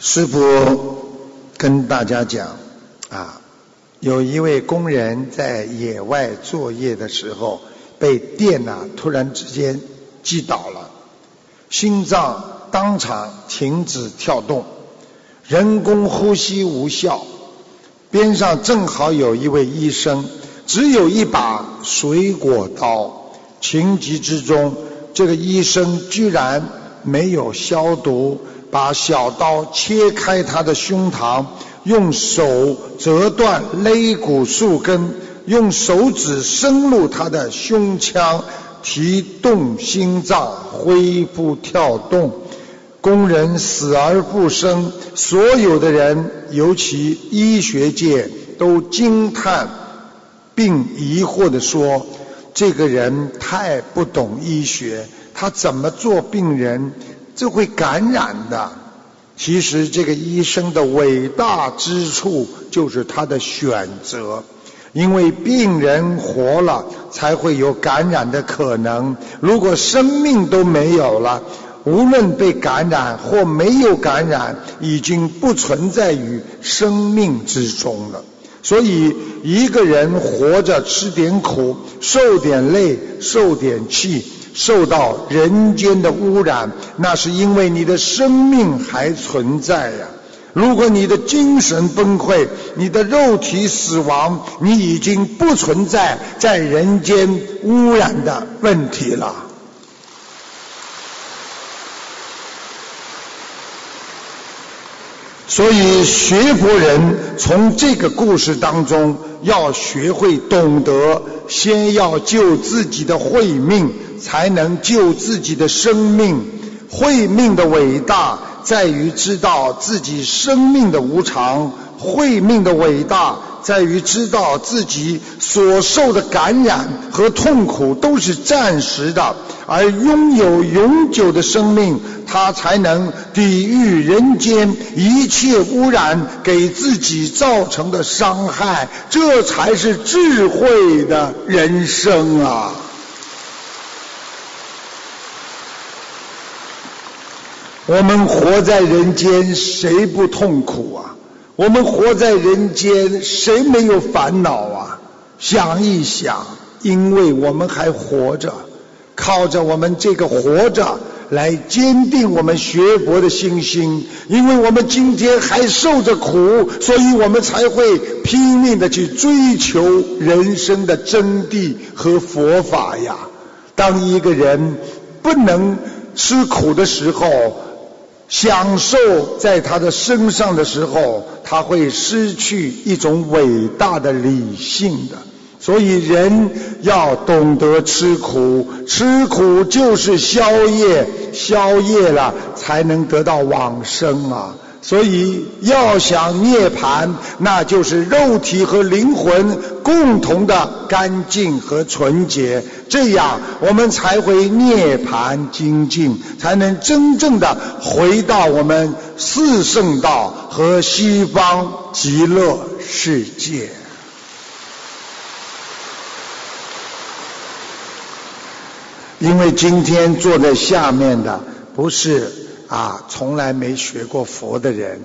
师傅跟大家讲啊。有一位工人在野外作业的时候，被电呐突然之间击倒了，心脏当场停止跳动，人工呼吸无效。边上正好有一位医生，只有一把水果刀，情急之中，这个医生居然没有消毒，把小刀切开他的胸膛。用手折断肋骨树根，用手指深入他的胸腔，提动心脏，恢复跳动。工人死而复生，所有的人，尤其医学界都惊叹，并疑惑地说：“这个人太不懂医学，他怎么做病人，就会感染的。”其实这个医生的伟大之处就是他的选择，因为病人活了才会有感染的可能。如果生命都没有了，无论被感染或没有感染，已经不存在于生命之中了。所以一个人活着吃点苦，受点累，受点气。受到人间的污染，那是因为你的生命还存在呀。如果你的精神崩溃，你的肉体死亡，你已经不存在在人间污染的问题了。所以学佛人从这个故事当中要学会懂得，先要救自己的慧命。才能救自己的生命。慧命的伟大在于知道自己生命的无常；慧命的伟大在于知道自己所受的感染和痛苦都是暂时的，而拥有永久的生命，他才能抵御人间一切污染给自己造成的伤害。这才是智慧的人生啊！我们活在人间，谁不痛苦啊？我们活在人间，谁没有烦恼啊？想一想，因为我们还活着，靠着我们这个活着来坚定我们学佛的信心。因为我们今天还受着苦，所以我们才会拼命的去追求人生的真谛和佛法呀。当一个人不能吃苦的时候，享受在他的身上的时候，他会失去一种伟大的理性的。所以人要懂得吃苦，吃苦就是消业，消业了才能得到往生啊。所以要想涅槃，那就是肉体和灵魂共同的干净和纯洁，这样我们才会涅盘精进，才能真正的回到我们四圣道和西方极乐世界。因为今天坐在下面的不是。啊，从来没学过佛的人，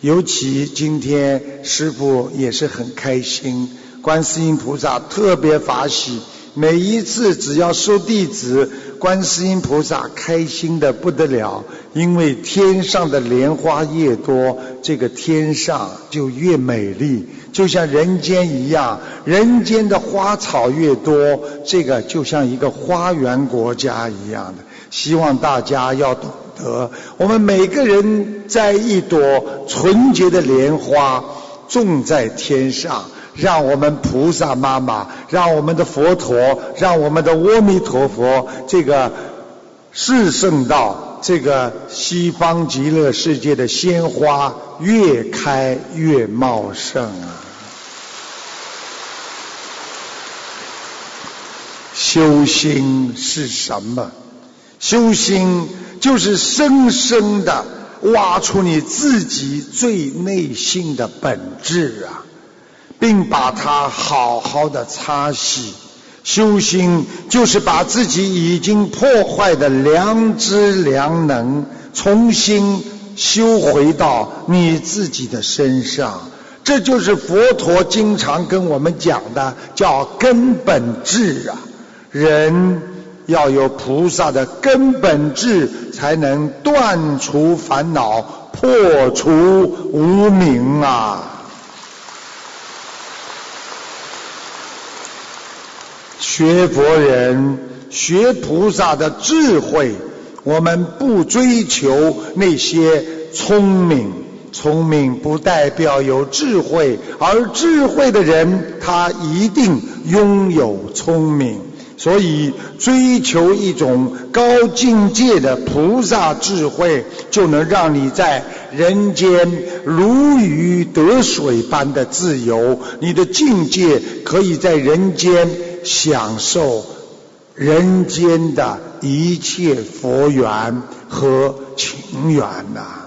尤其今天师父也是很开心，观世音菩萨特别法喜。每一次只要收弟子，观世音菩萨开心的不得了，因为天上的莲花越多，这个天上就越美丽，就像人间一样，人间的花草越多，这个就像一个花园国家一样的。希望大家要懂。得，我们每个人摘一朵纯洁的莲花种在天上，让我们菩萨妈妈，让我们的佛陀，让我们的阿弥陀佛，这个世圣道，这个西方极乐世界的鲜花越开越茂盛啊！修心是什么？修心。就是深深的挖出你自己最内心的本质啊，并把它好好的擦洗。修心就是把自己已经破坏的良知良能重新修回到你自己的身上。这就是佛陀经常跟我们讲的，叫根本智啊，人。要有菩萨的根本智，才能断除烦恼，破除无明啊！学佛人学菩萨的智慧，我们不追求那些聪明，聪明不代表有智慧，而智慧的人他一定拥有聪明。所以，追求一种高境界的菩萨智慧，就能让你在人间如鱼得水般的自由。你的境界可以在人间享受人间的一切佛缘和情缘呐。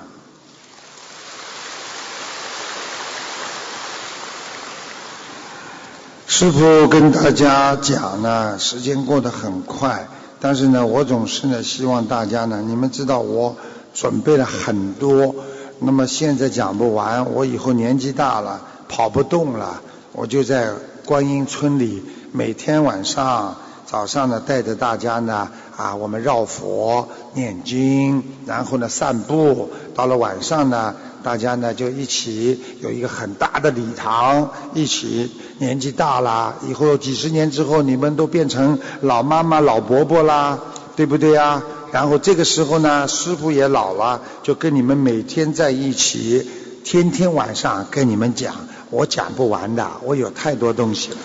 师傅跟大家讲呢，时间过得很快，但是呢，我总是呢希望大家呢，你们知道我准备了很多，那么现在讲不完，我以后年纪大了，跑不动了，我就在观音村里每天晚上早上呢带着大家呢啊，我们绕佛念经，然后呢散步，到了晚上呢。大家呢就一起有一个很大的礼堂，一起年纪大了，以后几十年之后你们都变成老妈妈、老伯伯啦，对不对呀？然后这个时候呢，师傅也老了，就跟你们每天在一起，天天晚上跟你们讲，我讲不完的，我有太多东西了。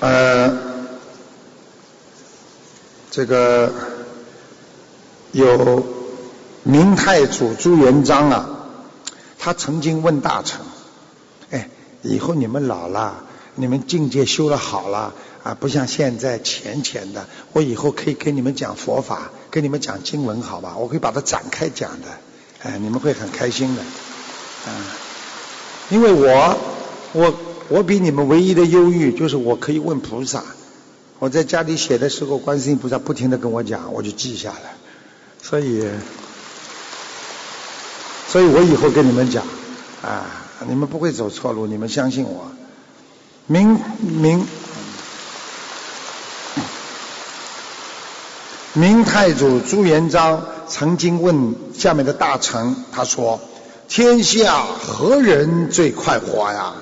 呃，这个。有明太祖朱元璋啊，他曾经问大臣：“哎，以后你们老了，你们境界修的好了啊，不像现在浅浅的，我以后可以给你们讲佛法，给你们讲经文，好吧？我可以把它展开讲的，哎，你们会很开心的，啊，因为我我我比你们唯一的忧郁就是我可以问菩萨，我在家里写的时候，观世音菩萨不停的跟我讲，我就记下来。”所以，所以我以后跟你们讲啊，你们不会走错路，你们相信我。明明明太祖朱元璋曾经问下面的大臣，他说：“天下何人最快活呀？”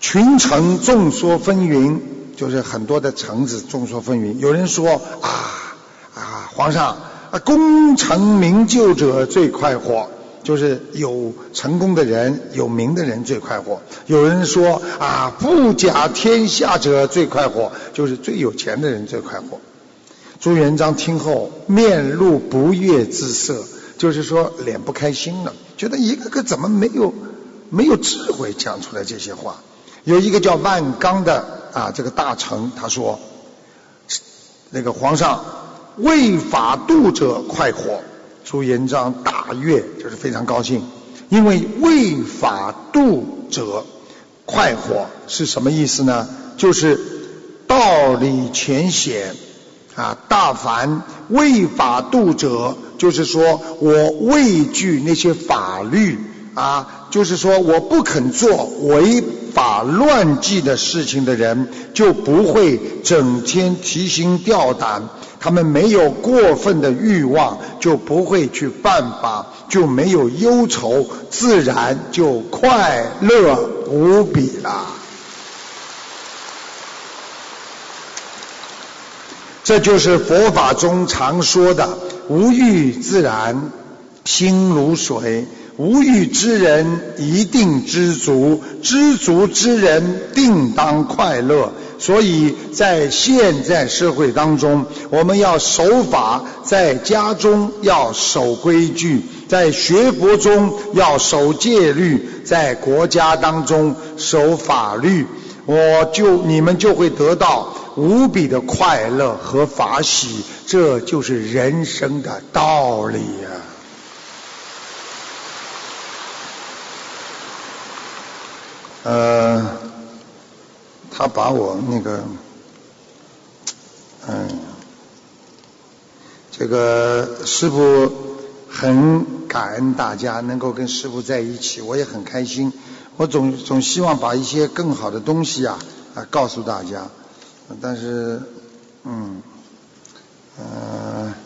群臣众说纷纭，就是很多的臣子众说纷纭，有人说啊啊，皇上啊，功成名就者最快活。就是有成功的人、有名的人最快活。有人说啊，富甲天下者最快活，就是最有钱的人最快活。朱元璋听后面露不悦之色，就是说脸不开心了，觉得一个个怎么没有没有智慧讲出来这些话。有一个叫万刚的啊，这个大臣他说，那个皇上为法度者快活。朱元璋大悦，就是非常高兴，因为为法度者快活是什么意思呢？就是道理浅显啊，大凡为法度者，就是说我畏惧那些法律啊，就是说我不肯做违法乱纪的事情的人，就不会整天提心吊胆。他们没有过分的欲望，就不会去犯法，就没有忧愁，自然就快乐无比了。这就是佛法中常说的“无欲自然，心如水”。无欲之人一定知足，知足之人定当快乐。所以在现在社会当中，我们要守法，在家中要守规矩，在学佛中要守戒律，在国家当中守法律，我就你们就会得到无比的快乐和法喜。这就是人生的道理呀。呃，他把我那个，嗯，这个师傅很感恩大家能够跟师傅在一起，我也很开心。我总总希望把一些更好的东西啊啊告诉大家，但是，嗯，嗯。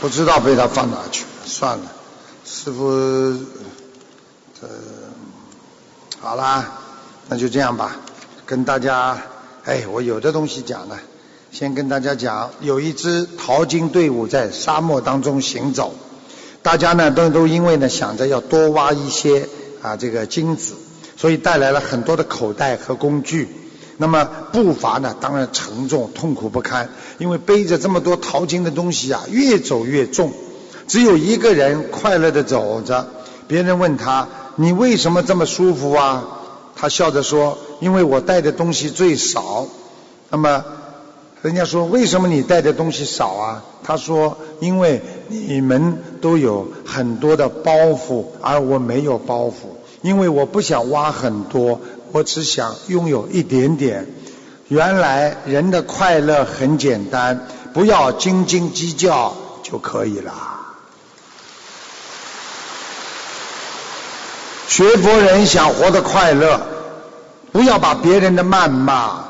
不知道被他放哪去，算了，师傅，这好啦，那就这样吧，跟大家，哎，我有的东西讲了，先跟大家讲，有一支淘金队伍在沙漠当中行走，大家呢都都因为呢想着要多挖一些啊这个金子，所以带来了很多的口袋和工具。那么步伐呢，当然沉重、痛苦不堪，因为背着这么多淘金的东西啊，越走越重。只有一个人快乐的走着，别人问他：“你为什么这么舒服啊？”他笑着说：“因为我带的东西最少。”那么人家说：“为什么你带的东西少啊？”他说：“因为你们都有很多的包袱，而我没有包袱，因为我不想挖很多。”我只想拥有一点点。原来人的快乐很简单，不要斤斤计较就可以了。学佛人想活得快乐，不要把别人的谩骂、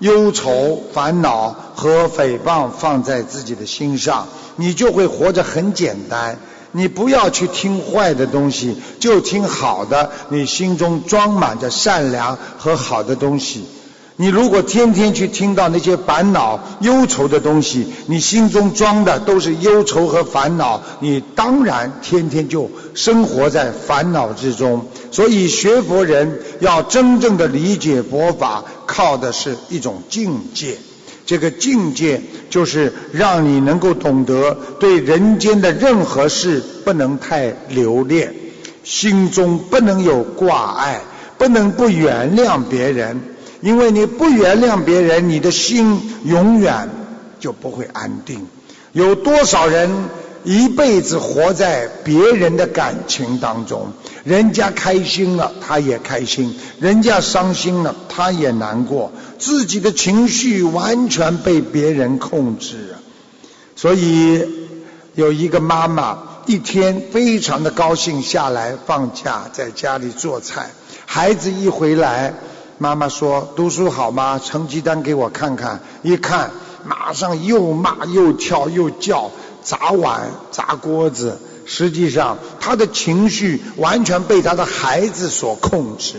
忧愁、烦恼和诽谤放在自己的心上，你就会活着很简单。你不要去听坏的东西，就听好的。你心中装满着善良和好的东西。你如果天天去听到那些烦恼、忧愁的东西，你心中装的都是忧愁和烦恼，你当然天天就生活在烦恼之中。所以学佛人要真正的理解佛法，靠的是一种境界。这个境界就是让你能够懂得对人间的任何事不能太留恋，心中不能有挂碍，不能不原谅别人，因为你不原谅别人，你的心永远就不会安定。有多少人？一辈子活在别人的感情当中，人家开心了，他也开心；人家伤心了，他也难过。自己的情绪完全被别人控制。所以有一个妈妈一天非常的高兴下来放假，在家里做菜。孩子一回来，妈妈说：“读书好吗？成绩单给我看看。”一看，马上又骂又跳又叫。砸碗砸锅子，实际上他的情绪完全被他的孩子所控制。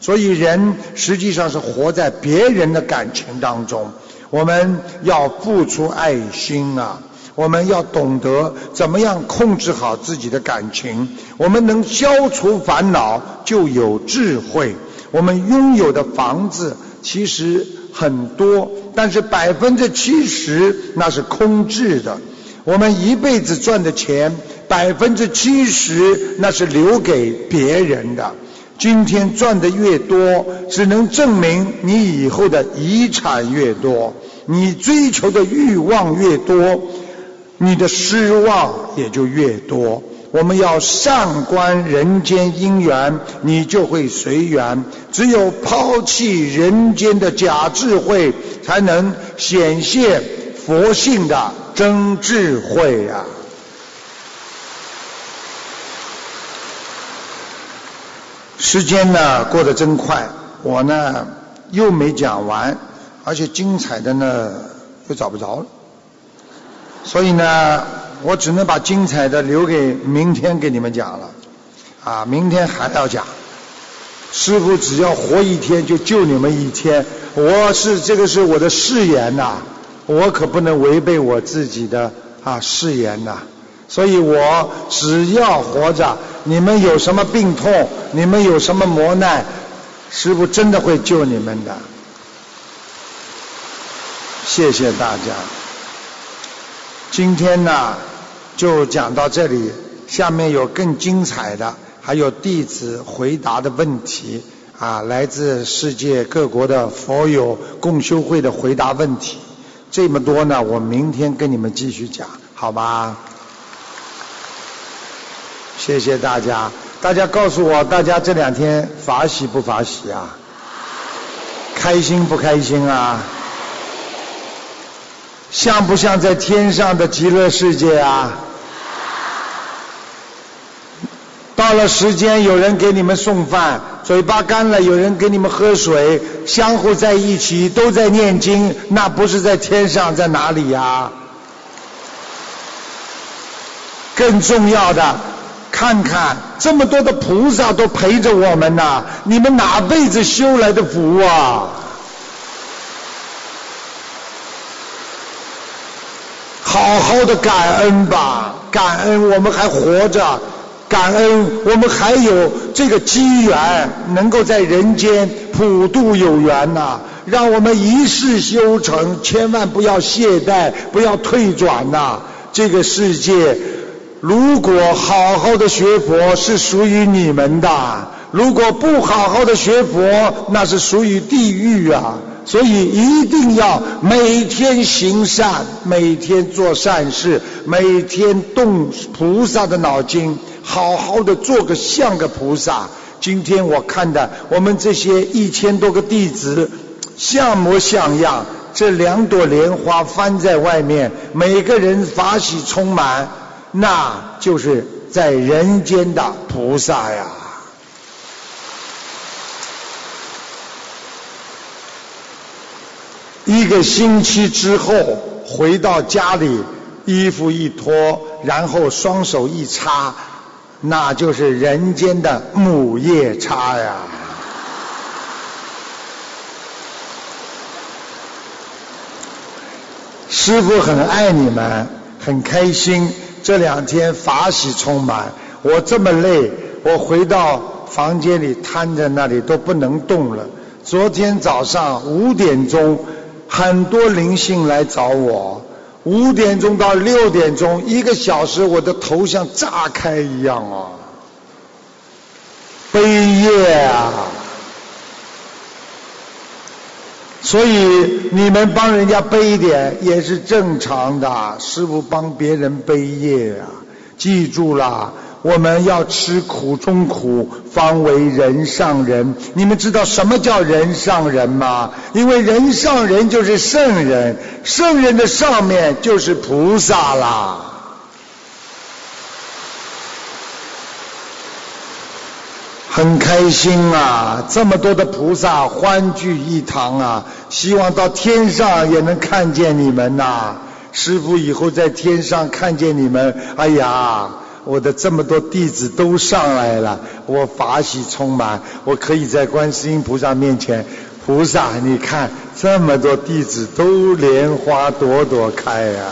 所以人实际上是活在别人的感情当中。我们要付出爱心啊！我们要懂得怎么样控制好自己的感情。我们能消除烦恼，就有智慧。我们拥有的房子其实很多，但是百分之七十那是空置的。我们一辈子赚的钱，百分之七十那是留给别人的。今天赚的越多，只能证明你以后的遗产越多，你追求的欲望越多，你的失望也就越多。我们要善观人间因缘，你就会随缘。只有抛弃人间的假智慧，才能显现佛性的真智慧呀。时间呢过得真快，我呢又没讲完，而且精彩的呢又找不着了，所以呢我只能把精彩的留给明天给你们讲了，啊，明天还要讲。师傅只要活一天就救你们一天，我是这个是我的誓言呐，我可不能违背我自己的啊誓言呐。所以我只要活着，你们有什么病痛，你们有什么磨难，师傅真的会救你们的。谢谢大家。今天呢，就讲到这里，下面有更精彩的，还有弟子回答的问题啊，来自世界各国的佛友共修会的回答问题，这么多呢，我明天跟你们继续讲，好吧？谢谢大家，大家告诉我，大家这两天法喜不法喜啊？开心不开心啊？像不像在天上的极乐世界啊？到了时间，有人给你们送饭，嘴巴干了，有人给你们喝水，相互在一起，都在念经，那不是在天上，在哪里呀？更重要的。看看这么多的菩萨都陪着我们呐，你们哪辈子修来的福啊？好好的感恩吧，感恩我们还活着，感恩我们还有这个机缘，能够在人间普度有缘呐。让我们一世修成，千万不要懈怠，不要退转呐。这个世界。如果好好的学佛是属于你们的，如果不好好的学佛，那是属于地狱啊！所以一定要每天行善，每天做善事，每天动菩萨的脑筋，好好的做个像个菩萨。今天我看的我们这些一千多个弟子，像模像样，这两朵莲花翻在外面，每个人法喜充满。那就是在人间的菩萨呀。一个星期之后回到家里，衣服一脱，然后双手一擦，那就是人间的母夜叉呀。师傅很爱你们，很开心。这两天法喜充满，我这么累，我回到房间里瘫在那里都不能动了。昨天早上五点钟，很多灵性来找我，五点钟到六点钟，一个小时，我的头像炸开一样啊，悲业啊！所以你们帮人家背一点也是正常的，师傅帮别人背业啊！记住了，我们要吃苦中苦，方为人上人。你们知道什么叫人上人吗？因为人上人就是圣人，圣人的上面就是菩萨啦。很开心啊！这么多的菩萨欢聚一堂啊！希望到天上也能看见你们呐！师傅以后在天上看见你们，哎呀，我的这么多弟子都上来了，我法喜充满，我可以在观世音菩萨面前，菩萨你看这么多弟子都莲花朵朵开呀、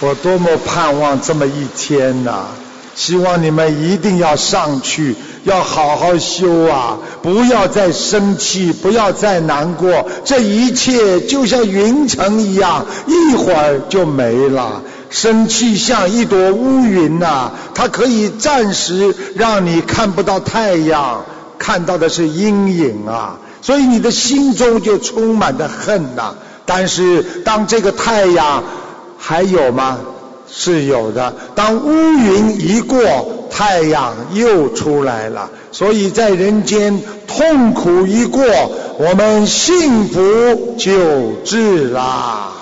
我多么盼望这么一天呐、希望你们一定要上去，要好好修啊！不要再生气，不要再难过，这一切就像云层一样，一会儿就没了。生气像一朵乌云呐、它可以暂时让你看不到太阳，看到的是阴影啊，所以你的心中就充满着恨呐、但是当这个太阳还有吗？是有的。当乌云一过，太阳又出来了。所以在人间痛苦一过，我们幸福就至啦。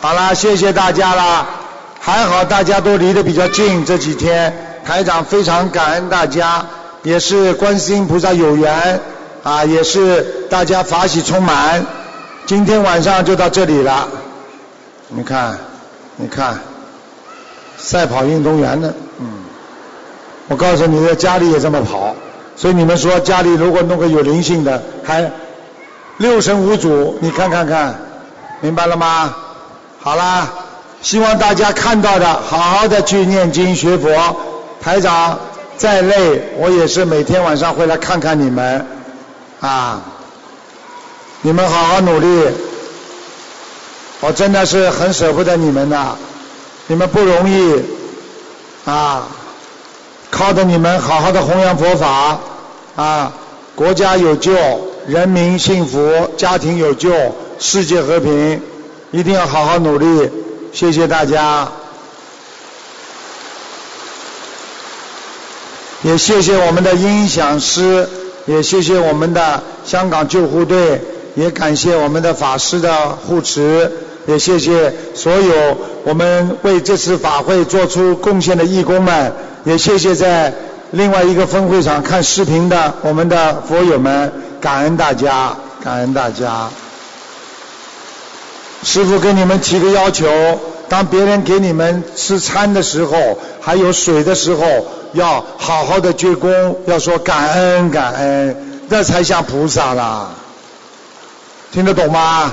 好啦，谢谢大家啦。还好大家都离得比较近，这几天台长非常感恩大家，也是观世音菩萨有缘啊，也是大家法喜充满。今天晚上就到这里了。你看，你看，赛跑运动员呢，嗯，我告诉你，在家里也这么跑，所以你们说家里如果弄个有灵性的，还六神无主，你看看看，明白了吗？好啦，希望大家看到的，好好的去念经学佛。台长再累，我也是每天晚上会来看看你们，啊，你们好好努力。我真的是很舍不得你们呐，你们不容易啊，靠着你们好好的弘扬佛法啊，国家有救，人民幸福，家庭有救，世界和平，一定要好好努力。谢谢大家，也谢谢我们的音响师，也谢谢我们的香港救护队，也感谢我们的法师的护持。也谢谢所有我们为这次法会做出贡献的义工们，也谢谢在另外一个分会场看视频的我们的佛友们，感恩大家，感恩大家。师傅跟你们提个要求，当别人给你们吃餐的时候，还有水的时候，要好好的鞠躬，要说感恩感恩，这才像菩萨啦。听得懂吗？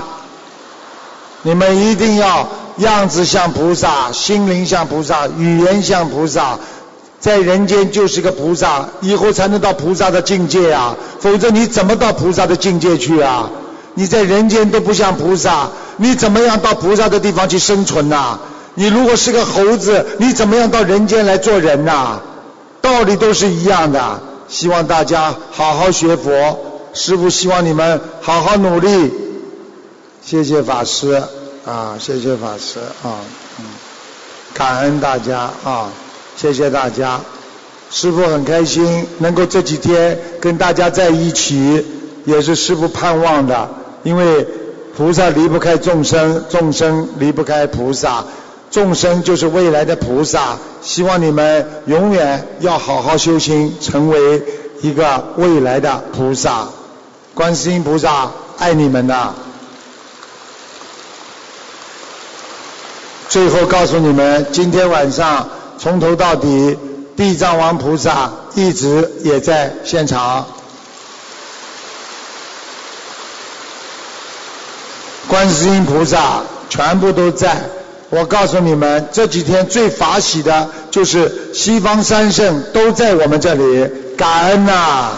你们一定要样子像菩萨，心灵像菩萨，语言像菩萨，在人间就是个菩萨，以后才能到菩萨的境界啊！否则你怎么到菩萨的境界去啊？你在人间都不像菩萨，你怎么样到菩萨的地方去生存呐、你如果是个猴子，你怎么样到人间来做人呐、道理都是一样的。希望大家好好学佛，师父希望你们好好努力。谢谢法师啊，谢谢法师啊，嗯，感恩大家啊，谢谢大家。师父很开心能够这几天跟大家在一起，也是师父盼望的，因为菩萨离不开众生，众生离不开菩萨，众生就是未来的菩萨。希望你们永远要好好修行，成为一个未来的菩萨。观世音菩萨爱你们呐。最后告诉你们，今天晚上从头到底，地藏王菩萨一直也在现场，观世音菩萨全部都在。我告诉你们，这几天最法喜的就是西方三圣都在我们这里，感恩呐、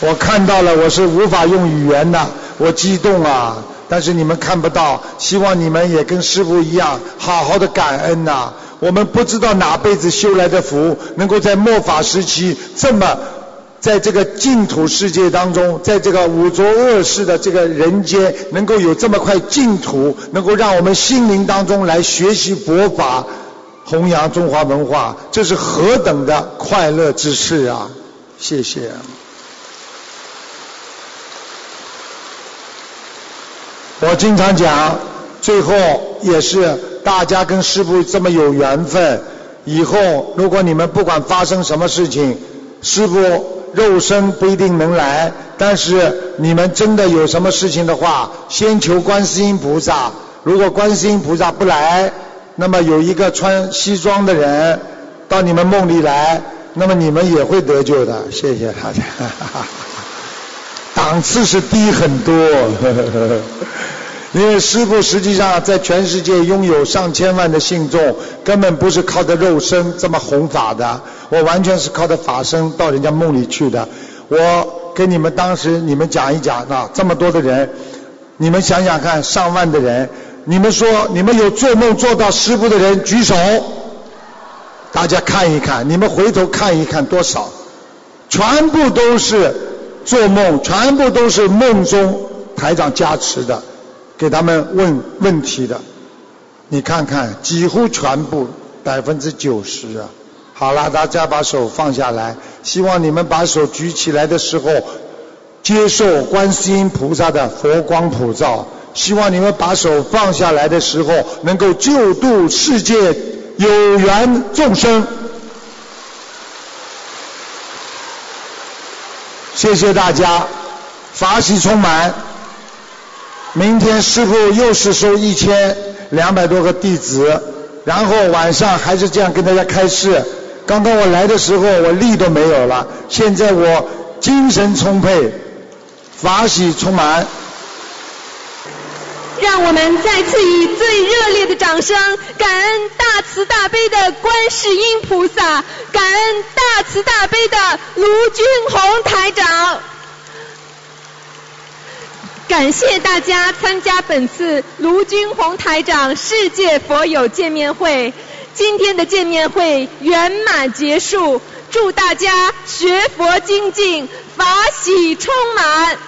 我看到了，我是无法用语言的，我激动啊！但是你们看不到，希望你们也跟师傅一样，好好的感恩呐、我们不知道哪辈子修来的福，能够在末法时期这么，在这个净土世界当中，在这个五浊恶世的这个人间，能够有这么块净土，能够让我们心灵当中来学习佛法，弘扬中华文化，这是何等的快乐之事啊！谢谢。我经常讲，最后也是大家跟师父这么有缘分，以后如果你们不管发生什么事情，师父肉身不一定能来，但是你们真的有什么事情的话，先求观世音菩萨。如果观世音菩萨不来，那么有一个穿西装的人到你们梦里来，那么你们也会得救的。谢谢大家，档次是低很多。因为师父实际上在全世界拥有上千万的信众，根本不是靠着肉身这么弘法的，我完全是靠着法身到人家梦里去的。我跟你们当时你们讲一讲啊，这么多的人，你们想想看，上万的人，你们说你们有做梦做到师父的人举手，大家看一看，你们回头看一看多少，全部都是做梦，全部都是梦中台长加持的。给他们问问题的，你看看，几乎全部百分之九十啊。好了，大家把手放下来，希望你们把手举起来的时候，接受观世音菩萨的佛光普照。希望你们把手放下来的时候，能够救度世界有缘众生。谢谢大家，法喜充满。明天师傅又是收一千两百多个弟子，然后晚上还是这样跟大家开示。刚刚我来的时候我力都没有了，现在我精神充沛，法喜充满。让我们再次以最热烈的掌声，感恩大慈大悲的观世音菩萨，感恩大慈大悲的卢军宏台长。感谢大家参加本次卢军宏台长世界佛友见面会。今天的见面会圆满结束，祝大家学佛精进，法喜充满。